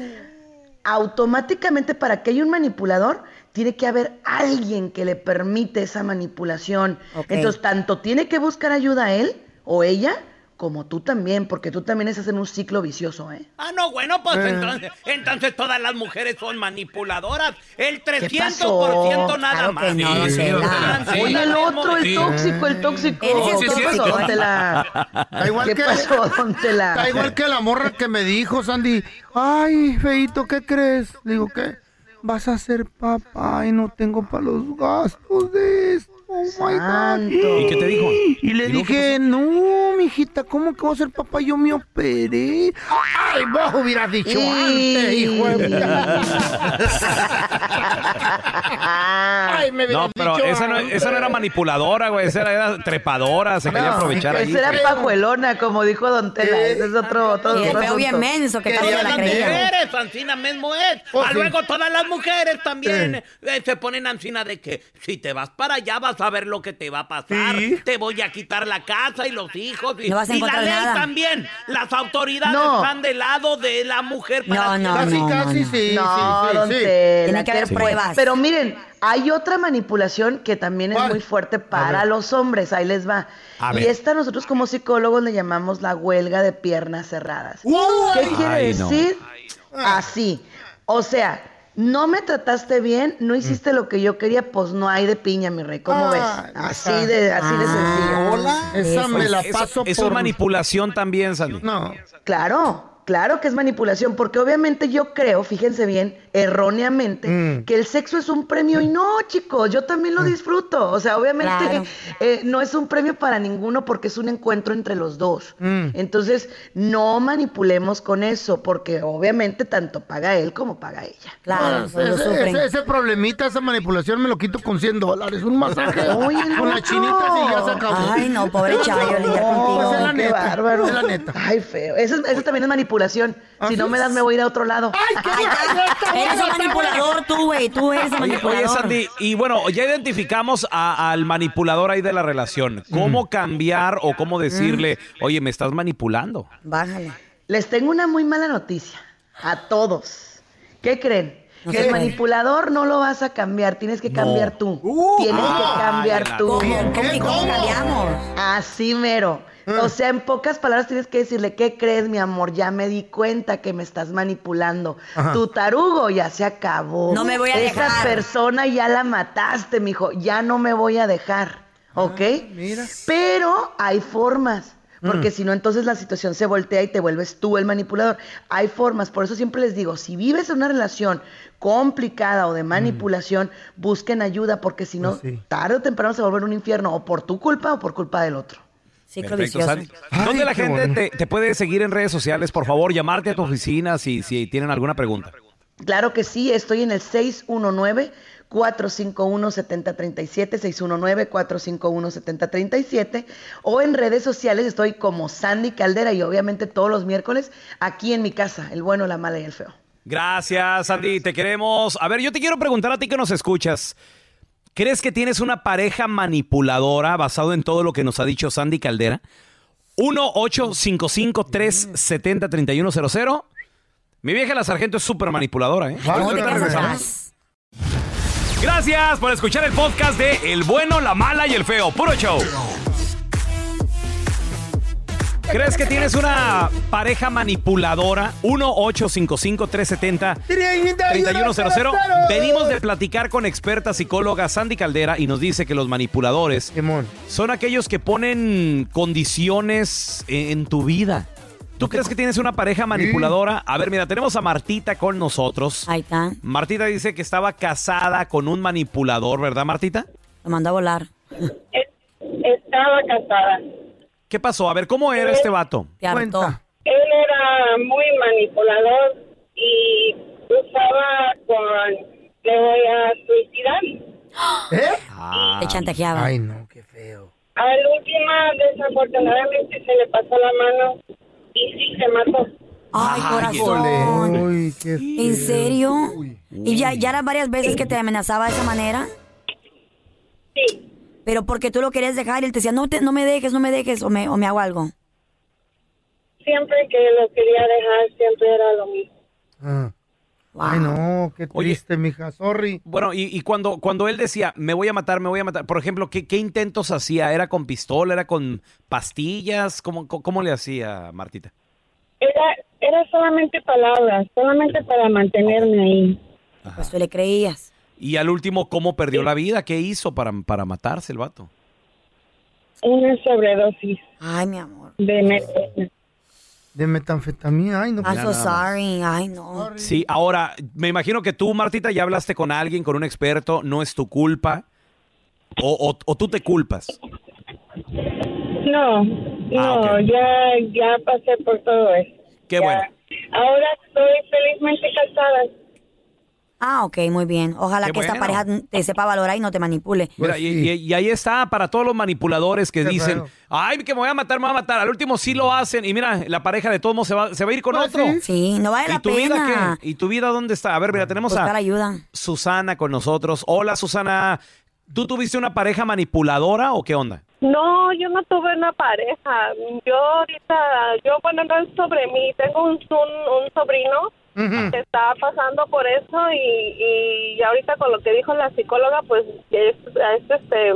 automáticamente para que haya un manipulador, tiene que haber alguien que le permite esa manipulación. Ok. Entonces, tanto tiene que buscar ayuda a él o ella, como tú también, porque tú también estás en un ciclo vicioso, ¿eh? Ah, no, bueno, pues Eh. entonces, entonces todas las mujeres son manipuladoras. El 300% pasó? nada Claro más. que no, don Tela. Oye, el otro, el tóxico, el tóxico. Sí ¿Qué pasó? Está igual ¿Qué que, pasó, don Tela? Está igual que la morra que me dijo, Sandy. Ay, feito, ¿qué crees? Le digo, ¿qué? Vas a ser papá y no tengo para los gastos de esto. Santo. ¿Y qué te dijo? Y le ¿Y dije, no, mijita, ¿cómo que voy a ser papá? Yo me operé. Ay, vos hubieras dicho antes, hijo de (laughs) Ay, me hubieras No, pero dicho esa no, esa no era manipuladora, güey. Esa era, era trepadora. Se quería aprovechar ahí. Esa era pajuelona, como dijo Don Tela. Ese es otro, otro, Y otro feo bien menso, que Todas casi la las creía. mujeres, Ancina mismo es. Oh, Ah, sí. Luego todas las mujeres también eh, se ponen Ancina de que si te vas para allá vas a ver lo que te va a pasar. Sí. Te voy a quitar la casa y los hijos. Y, No vas a y la ley nada. también. Las autoridades No. están del lado de la mujer para No, no, Casi, no, casi, no. sí, No, sí, don sí, Tiene que haber ¿qué pruebas. Pero miren, hay otra manipulación que también es ¿Cuál? muy fuerte A para los hombres. Ahí les va. A y ver. esta nosotros como psicólogos le llamamos la huelga de piernas cerradas. ¿Qué quiere Ay, no. decir? Así. O sea, no me trataste bien, no hiciste lo que yo quería, pues no hay de piña, mi rey. ¿Cómo Ah, ves? Así ajá. de, así de sencillo. Hola, esa me la Eso, paso eso por... es manipulación también, Sandy. No. Claro, claro que es manipulación, porque obviamente yo creo, fíjense bien, erróneamente, Mm. que el sexo es un premio y no, chicos, yo también lo disfruto. O sea, obviamente Claro. (laughs) eh, no es un premio para ninguno porque es un encuentro entre los dos. Mm. Entonces, no manipulemos con eso, porque obviamente tanto paga él como paga ella. Claro, pues lo ese, ese- ese problemita, esa manipulación me lo quito con 100 dólares. Un masaje (laughs) Oye, con las chinitas y ya se acabó. Ay, no, pobre (laughs) Chayo, lidiar No, contigo. Es la qué neta, bárbaro. es la neta. Ay, feo. Eso, eso también es manipulación. ¿Ah, Si no me das, me voy a ir a otro lado. ¡Ay, qué Ay, eres un manipulador tú, güey. Tú eres Oye, manipulador. oye, Sandy, y bueno, ya identificamos a- al manipulador ahí de la relación. ¿Cómo cambiar o cómo decirle, oye, me estás manipulando? Bájale. Les tengo una muy mala noticia a todos. ¿Qué creen? No que el manipulador no lo vas a cambiar, tienes que cambiar tú. tienes Ay, que cambiar la- tú. ¿Cómo? ¿Cómo y cómo ¿Cómo? cambiamos? Así mero. O sea, en pocas palabras tienes que decirle, ¿qué crees, mi amor? Ya me di cuenta que me estás manipulando. Ajá. Tu tarugo ya se acabó. No me voy a Esa dejar. persona ya la mataste, mijo. Ya no me voy a dejar. ¿Ok? mira. Pero hay formas. Porque si no, entonces la situación se voltea y te vuelves tú el manipulador. Hay formas. Por eso siempre les digo, si vives en una relación complicada o de manipulación, busquen ayuda. Porque si no, Pues sí. tarde o temprano se va a volver un infierno. O por tu culpa o por culpa del otro. Ciclo Perfecto, vicioso. Sandy. ¿Dónde la gente bueno. te, te puede seguir en redes sociales? Por favor, llamarte a tu oficina si, si tienen alguna pregunta. Claro que sí, estoy en el 619-451-7037, 619-451-7037, o en redes sociales estoy como Sandy Caldera y obviamente todos los miércoles aquí en mi casa, el bueno, la mala y el feo. Gracias, Sandy. Te queremos. A ver, yo te quiero preguntar a ti que nos escuchas. ¿Crees que tienes una pareja manipuladora basado en todo lo que nos ha dicho Sandy Caldera? 1-855-370-3100. Mi vieja la sargento es súper manipuladora, ¿eh? Gracias por escuchar el podcast de El bueno, la mala y el feo. Puro show. ¿Crees que tienes una pareja manipuladora? 1-855-370-3100. Venimos de platicar con experta psicóloga Sandy Caldera y nos dice que los manipuladores son aquellos que ponen condiciones en, en tu vida. ¿Tú crees que tienes una pareja manipuladora? A ver, mira, tenemos a Martita con nosotros. Ahí está. Martita dice que estaba casada con un manipulador, ¿verdad, Martita? Lo mandó a volar. Estaba casada. ¿Qué pasó? A ver, ¿cómo era este vato? Te. Cuenta. Él era muy manipulador y usaba con le voy a suicidar. ¿Eh? Ah, Te chantajeaba. Ay, no, qué feo. Al última, desafortunadamente, se le pasó la mano y sí se mató. Ay, Ay, corazón. Uy, qué ¿En serio? Uy. ¿Y ya, ya eran varias veces que te amenazaba de esa manera? Pero porque tú lo querías dejar y él te decía, no, te, no me dejes, no me dejes, o me, o me hago algo. siempre que lo quería dejar, siempre era lo mismo. Ah. Wow. Ay, no, qué Oye. triste, mija. Sorry. Bueno, y, y cuando, cuando él decía, me voy a matar, me voy a matar, por ejemplo, ¿qué, qué intentos hacía? ¿Era con pistola? ¿Era con pastillas? ¿Cómo, cómo, cómo le hacía, Martita? Era, era solamente palabras, solamente para mantenerme ahí. Pues tú le creías. Y al último, ¿cómo perdió la vida? ¿Qué hizo para, para matarse el vato? Una sobredosis Ay, mi amor. de metadona. De metanfetamina. Ay, no. I'm so nada más. sorry. Ay, no. Sí, ahora, me imagino que tú, Martita, ya hablaste con alguien, con un experto, no es tu culpa. o, o- o tú te culpas? No, Ah, no, ya, ya pasé por todo eso. Qué bueno. Ahora estoy felizmente casada. Ah, ok, muy bien. Ojalá Qué que esta bueno. pareja te sepa valorar y no te manipule. Mira, y, y- y ahí está para todos los manipuladores que Qué dicen, feo. ay, que me voy a matar, me voy a matar. Al último sí lo hacen. Y mira, la pareja de todos modos se va, se va a ir con Pues otro. sí. Sí, no vale ¿Y la tu vida pena. qué? ¿Y tu vida dónde está? A ver, mira, tenemos Buscar a ayuda. Susana con nosotros. Hola, Susana. ¿Tú tuviste una pareja manipuladora o qué onda? No, yo no tuve una pareja. Yo ahorita, yo bueno, no es sobre mí. Tengo un, un, un sobrino que está pasando por eso y, y ahorita con lo que dijo la psicóloga, pues es, es este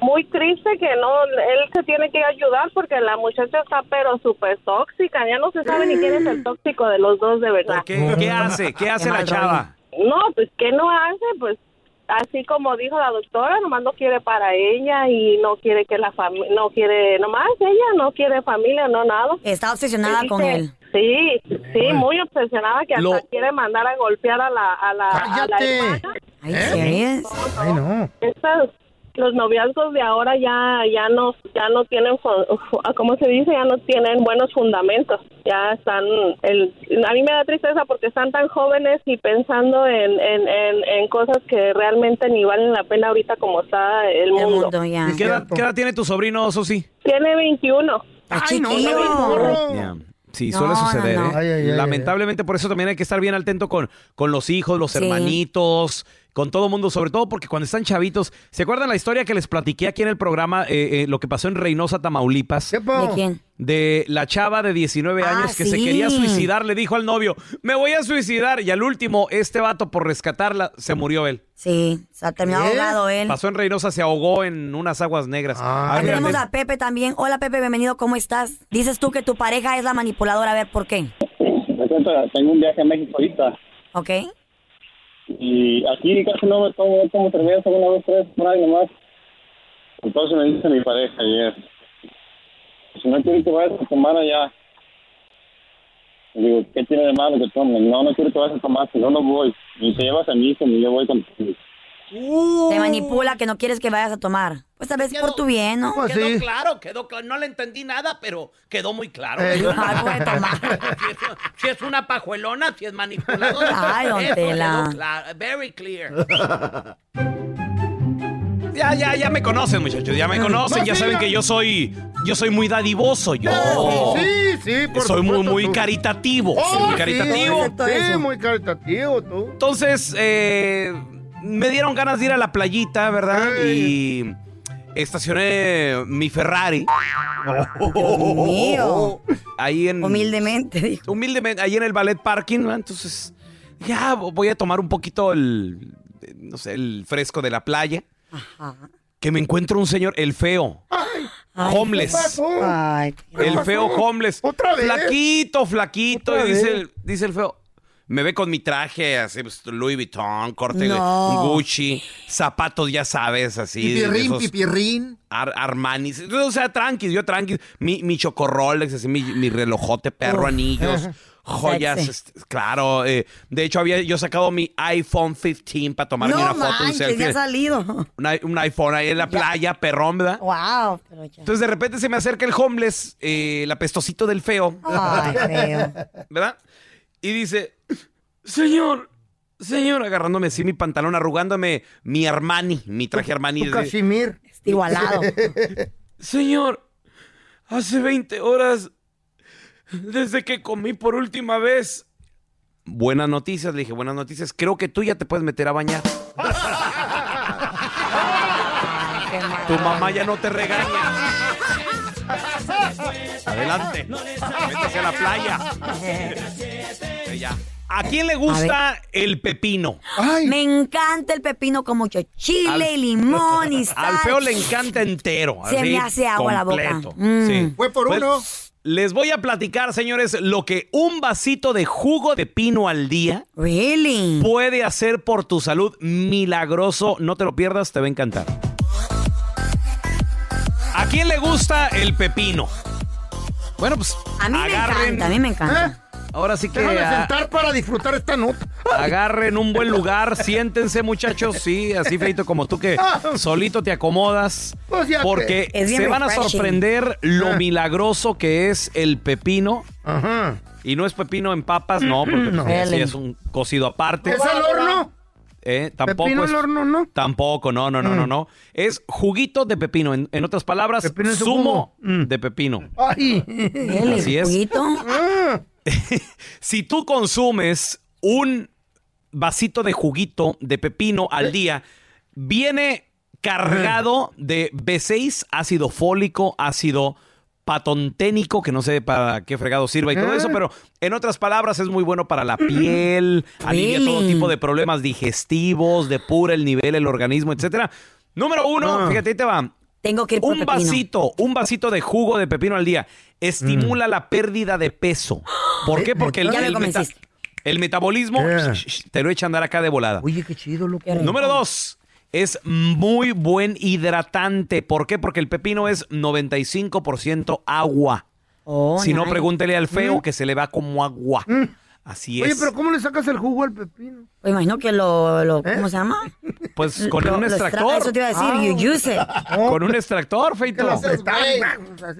muy triste que no, él se tiene que ayudar porque la muchacha está pero súper tóxica. Ya no se sabe ni quién es el tóxico de los dos de verdad. ¿Qué, qué hace? ¿Qué hace la chava? No, pues ¿qué no hace? Pues así como dijo la doctora, nomás no quiere para ella y no quiere que la familia, no quiere, nomás ella no quiere familia, no nada. Está obsesionada con él. Sí, sí, muy obsesionada que hasta Lo- quiere mandar a golpear a la, a la, a la ¡Cállate! hermana. Ay, serious? Ay, no. Estas, los noviazgos de ahora ya ya no ya no tienen fu- cómo se dice ya no tienen buenos fundamentos ya están el a mí me da tristeza porque están tan jóvenes y pensando en en, en, en cosas que realmente ni valen la pena ahorita como está el mundo, ¿Y qué edad, qué edad tiene tu sobrino, Susi? tiene 21 Ay, no, Ya. Sí, No, suele no, suceder. no. ¿eh? Ay, ay, ay, Lamentablemente por eso también hay que estar bien atento con, con los hijos, los Sí. hermanitos, con todo mundo, sobre todo porque cuando están chavitos, ¿se acuerdan la historia que les platiqué aquí en el programa, eh, eh, lo que pasó en Reynosa, Tamaulipas? ¿De quién? De la chava de 19 Ah, años que se quería suicidar, le dijo al novio, me voy a suicidar, y al último, este vato por rescatarla, se murió él. Sí, se ha terminado ahogado él. Pasó en Reynosa, se ahogó en unas aguas negras. A Ahí tenemos a Pepe también. Hola Pepe, bienvenido, ¿cómo estás? Dices tú que tu pareja es la manipuladora, a ver, ¿por qué? Me cuento, tengo un viaje a México ahorita ¿Ok? Y aquí casi no me tomo, no tomo cerveza, una, dos, tres, por ahí nomás. Entonces me dice mi pareja ayer, si no quiero que vayas a tomar allá. Digo, ¿qué tiene de malo que tome? No, no quiero que vayas a tomar, si no, no voy. Y te llevas a hijo, y yo voy contigo. Te manipula que no quieres que vayas a tomar. Pues tal vez por tu bien, ¿no? quedó claro, quedó claro. No le entendí nada, pero quedó muy claro. Eh, (laughs) si, algo de tomar. es, si es una pajuelona, si es manipuladora. Ay, don eso Tela. quedó claro. Very clear. (laughs) Ya, ya, ya me conocen, muchachos, ya me conocen, No, ya sí, saben ya. que yo soy, yo soy muy dadivoso, yo. Sí, sí, por soy muy, supuesto, muy tú. caritativo, Oh, muy sí, caritativo. Sí, muy caritativo, tú. Entonces, eh, me dieron ganas de ir a la playita, ¿verdad? Y estacioné mi Ferrari. Dios mío. Ahí en... Humildemente, dijo. Humildemente, ahí en el ballet parking, ¿verdad? Entonces, ya voy a tomar un poquito el, no sé, el fresco de la playa. Ajá. Que me encuentro un señor, el feo. Ay, homeless. ¿qué pasó? Ay, ¿qué el pasó? feo homeless. ¿Otra vez? Flaquito, flaquito. ¿Otra Y dice vez? el, dice el feo. Me ve con mi traje así, pues, Louis Vuitton, corte No. Gucci, zapatos, ya sabes, así. Pipirrín, esos pipirrín. Ar- Armani. O sea, tranqui, yo tranqui. Mi, mi chocorrolex, así, mi, mi relojote, perro, Uf. anillos, (laughs) joyas. Este, claro. eh, de hecho, había yo sacado mi iPhone 15 para tomarme no una foto, un selfie. ya ha salido. (laughs) Un, i- un iPhone ahí en la playa, perrón, ¿verdad? Wow. Pero ya. Entonces de repente se me acerca el homeless, eh, el apestosito del feo. Ay, feo. (laughs) ¿Verdad? Y dice, señor, señor, agarrándome así mi pantalón, arrugándome mi Armani, mi traje Armani. Casimir. Igualado. (laughs) Señor, hace 20 horas, desde que comí por última vez. Buenas noticias, le dije, buenas noticias. Creo que tú ya te puedes meter a bañar. (laughs) Tu mamá ya no te regaña. (laughs) Adelante. Métese a la playa. Ya. ¿A quién le gusta el pepino? Me encanta el pepino con mucho chile Al- y limón y sal. (laughs) Al feo le encanta entero. Se así, me hace agua la boca. Mm. Sí. Fue por Pues, uno. Les voy a platicar, señores, lo que un vasito de jugo de pino al día puede hacer por tu salud milagroso. No te lo pierdas, te va a encantar. ¿A quién le gusta el pepino? Bueno, pues A mí me encanta, a mí me encanta. Ahora sí que Déjame ah, sentar para disfrutar esta nota. agarren un buen lugar, (laughs) siéntense muchachos, sí, así feito como tú que solito te acomodas, Pues ya porque que- se van a sorprender lo Ah. milagroso que es el pepino. Ajá. Y no es pepino en papas, no, porque No. pues, sí es un cocido aparte. ¿Es al horno? Eh, tampoco ¿Pepino es, al horno, no? Tampoco, no, no, no, no, Mm. no. Es juguito de pepino. En, en otras palabras, Pepino zumo de pepino. Ay. Así es. Ah. (laughs) Si tú consumes un vasito de juguito de pepino al día, viene cargado de B6, ácido fólico, ácido patonténico, que no sé para qué fregado sirva y todo eso, pero en otras palabras es muy bueno para la piel, (clears throat) alivia todo tipo de problemas digestivos, depura el nivel, el organismo, etcétera. Número uno, Ah. fíjate, ahí te va. Tengo que ir por Un pepino. vasito, un vasito de jugo de pepino al día estimula la pérdida de peso. ¿Por qué? Porque el, meta- metabolismo te lo echa a andar acá de volada. Oye, qué chido, loco. Número dos, es muy buen hidratante. ¿Por qué? Porque el pepino es 95% agua. Oh, si no, pregúntele al feo Mm. que se le va como agua. Así Oye, es. pero ¿cómo le sacas el jugo al pepino? Pues imagino que lo, lo ¿Eh? ¿cómo se llama? Pues con Lo- un lo extra- extractor. Eso te iba a decir, you use it. (laughs) Con un extractor, feito.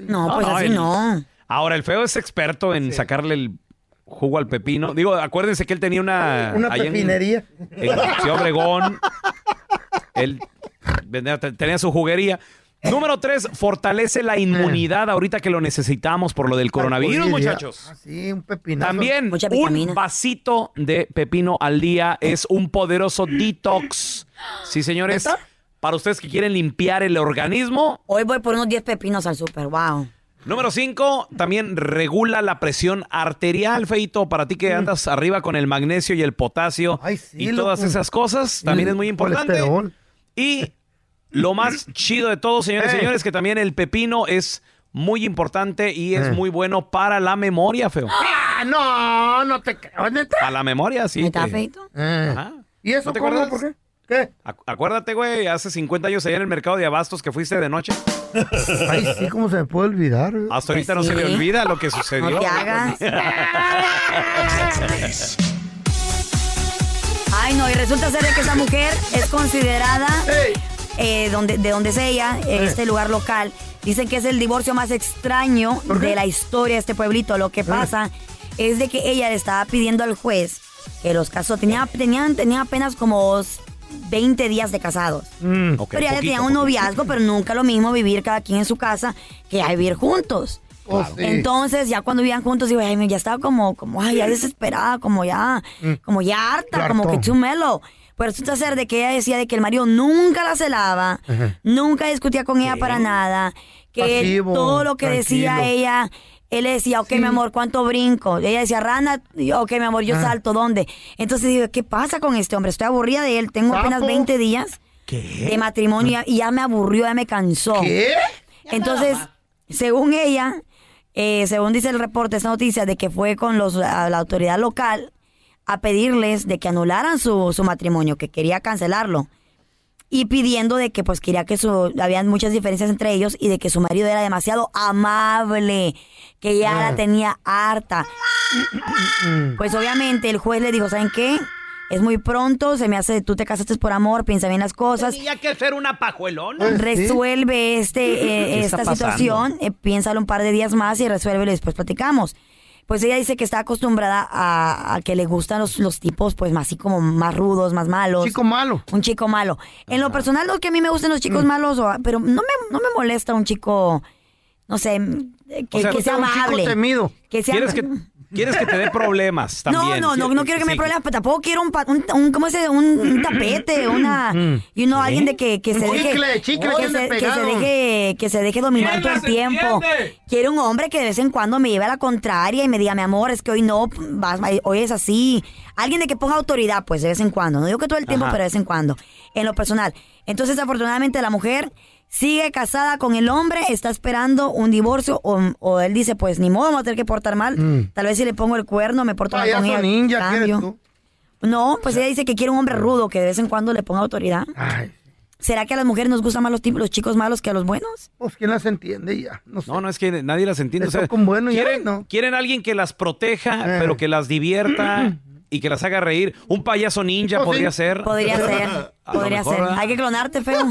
No, pues así el- no. Ahora, el feo es experto en sacarle el jugo al pepino. Digo, acuérdense que él tenía una... Una ahí en- pepinería. En, Ciudad Obregón. (laughs) Él vendía- te- tenía su juguería. Número tres, fortalece la inmunidad ahorita que lo necesitamos por lo del coronavirus, muchachos. Ah, sí, un pepinazo. También un vasito de pepino al día es un poderoso detox. Sí, señores. Para ustedes que quieren limpiar el organismo. Hoy voy por unos 10 pepinos al super, wow. Número 5, también regula la presión arterial, Feito. Para ti que andas arriba con el magnesio y el potasio y todas esas cosas, también El es muy importante. colesterol. Y lo más (clears throat) chido de todo, señores y señores, que también el pepino es muy importante y es muy bueno para la memoria, feo. Ah, no, no te creo. Para la memoria, sí. ¿Neta, que- feito? Ajá. ¿Y eso ¿No te acuerdas? ¿Por qué? ¿Qué? Acu- Acuérdate, güey, hace 50 años allá en el mercado de abastos que fuiste de noche. Ay, sí, ¿cómo se me puede olvidar? Hasta ahorita no Pues se le olvida lo que sucedió. No te hagas. (laughs) Ay, no, y resulta ser que esa mujer es considerada, eh, donde, de donde es ella, eh, este lugar local, dicen que es el divorcio más extraño de la historia de este pueblito. Lo que pasa es de que ella le estaba pidiendo al juez que los casó. Tenía, tenían, tenía apenas como 20 días de casados. Mm. Pero ya poquito, tenían un poquito. noviazgo, pero nunca lo mismo vivir cada quien en su casa que ya vivir juntos. Oh. Entonces, ya cuando vivían juntos, digo, ay, ya estaba como, como, ay, ya desesperada, como ya, como ya harta, como que hartó. Pues resulta ser de que ella decía de que el marido nunca la celaba, Ajá. nunca discutía con ella para nada, que Pasivo, todo lo que decía ella, él decía, ok, mi amor, ¿cuánto brinco? Ella decía, rana, ok, mi amor, yo Ah. salto, ¿dónde? Entonces digo, ¿qué pasa con este hombre? Estoy aburrida de él, tengo apenas Sapo. 20 días de matrimonio y ya me aburrió, ya me cansó. ¿Qué? Entonces, según ella, eh, según dice el reporte, esta noticia, de que fue con los, a la autoridad local a pedirles de que anularan su, su matrimonio, que quería cancelarlo. Y pidiendo de que pues quería que su, habían muchas diferencias entre ellos y de que su marido era demasiado amable, que ya la tenía harta. (coughs) Pues obviamente el juez le dijo, ¿saben qué? Es muy pronto, se me hace, tú te casaste por amor, piensa bien las cosas. Tenía que ser una pajuelona. Resuelve este, eh, ¿Qué está esta situación, eh, piénsalo un par de días más y resuélvelo y después platicamos. Pues ella dice que está acostumbrada a, a que le gustan los, los tipos, pues más así como más rudos, más malos. Chico malo. Un chico malo. En lo personal, no es que a mí me gusten los chicos malos, o- pero no me, no me molesta un chico, no sé, que, O sea, que sea un chico amable. temido. Que sea, ¿Quieres que, quieres que te dé problemas (laughs) también? no, no, no, no quiero que me Sí. dé problemas, pero tampoco quiero un, pa- un, un- ¿cómo se dice? Un, un tapete, una, y uno, alguien de que, que se Un deje, chicle, chicle que, ande se, que se pegado. deje, que se deje dominar todo el tiempo. Quiero un hombre que de vez en cuando me lleve a la contraria y me diga, mi amor, es que hoy no, vas- hoy es así. Alguien de que ponga autoridad, pues, de vez en cuando. No digo que todo el tiempo, Ajá. pero de vez en cuando. En lo personal. Entonces, afortunadamente, la mujer sigue casada con el hombre, está esperando un divorcio, o, o él dice, pues, ni modo, vamos a tener que portar mal. Mm. Tal vez si le pongo el cuerno, me porto mal con Payaso ella. ninja, ¿quieres cambio. tú? No, pues ella dice que quiere un hombre rudo, que de vez en cuando le ponga autoridad. Ay. ¿Será que a las mujeres nos gustan más los, tipos, los chicos malos que a los buenos? Pues quién las entiende ya. No, sé. No, no es que nadie las entiende. O sea, un bueno y quieren, no. quieren alguien que las proteja, Eh. pero que las divierta (clears throat) y que las haga reír. Un payaso ninja Oh, podría sí. ser. Podría ser, (laughs) podría mejor, ser. ¿verdad? Hay que clonarte, feo. (laughs)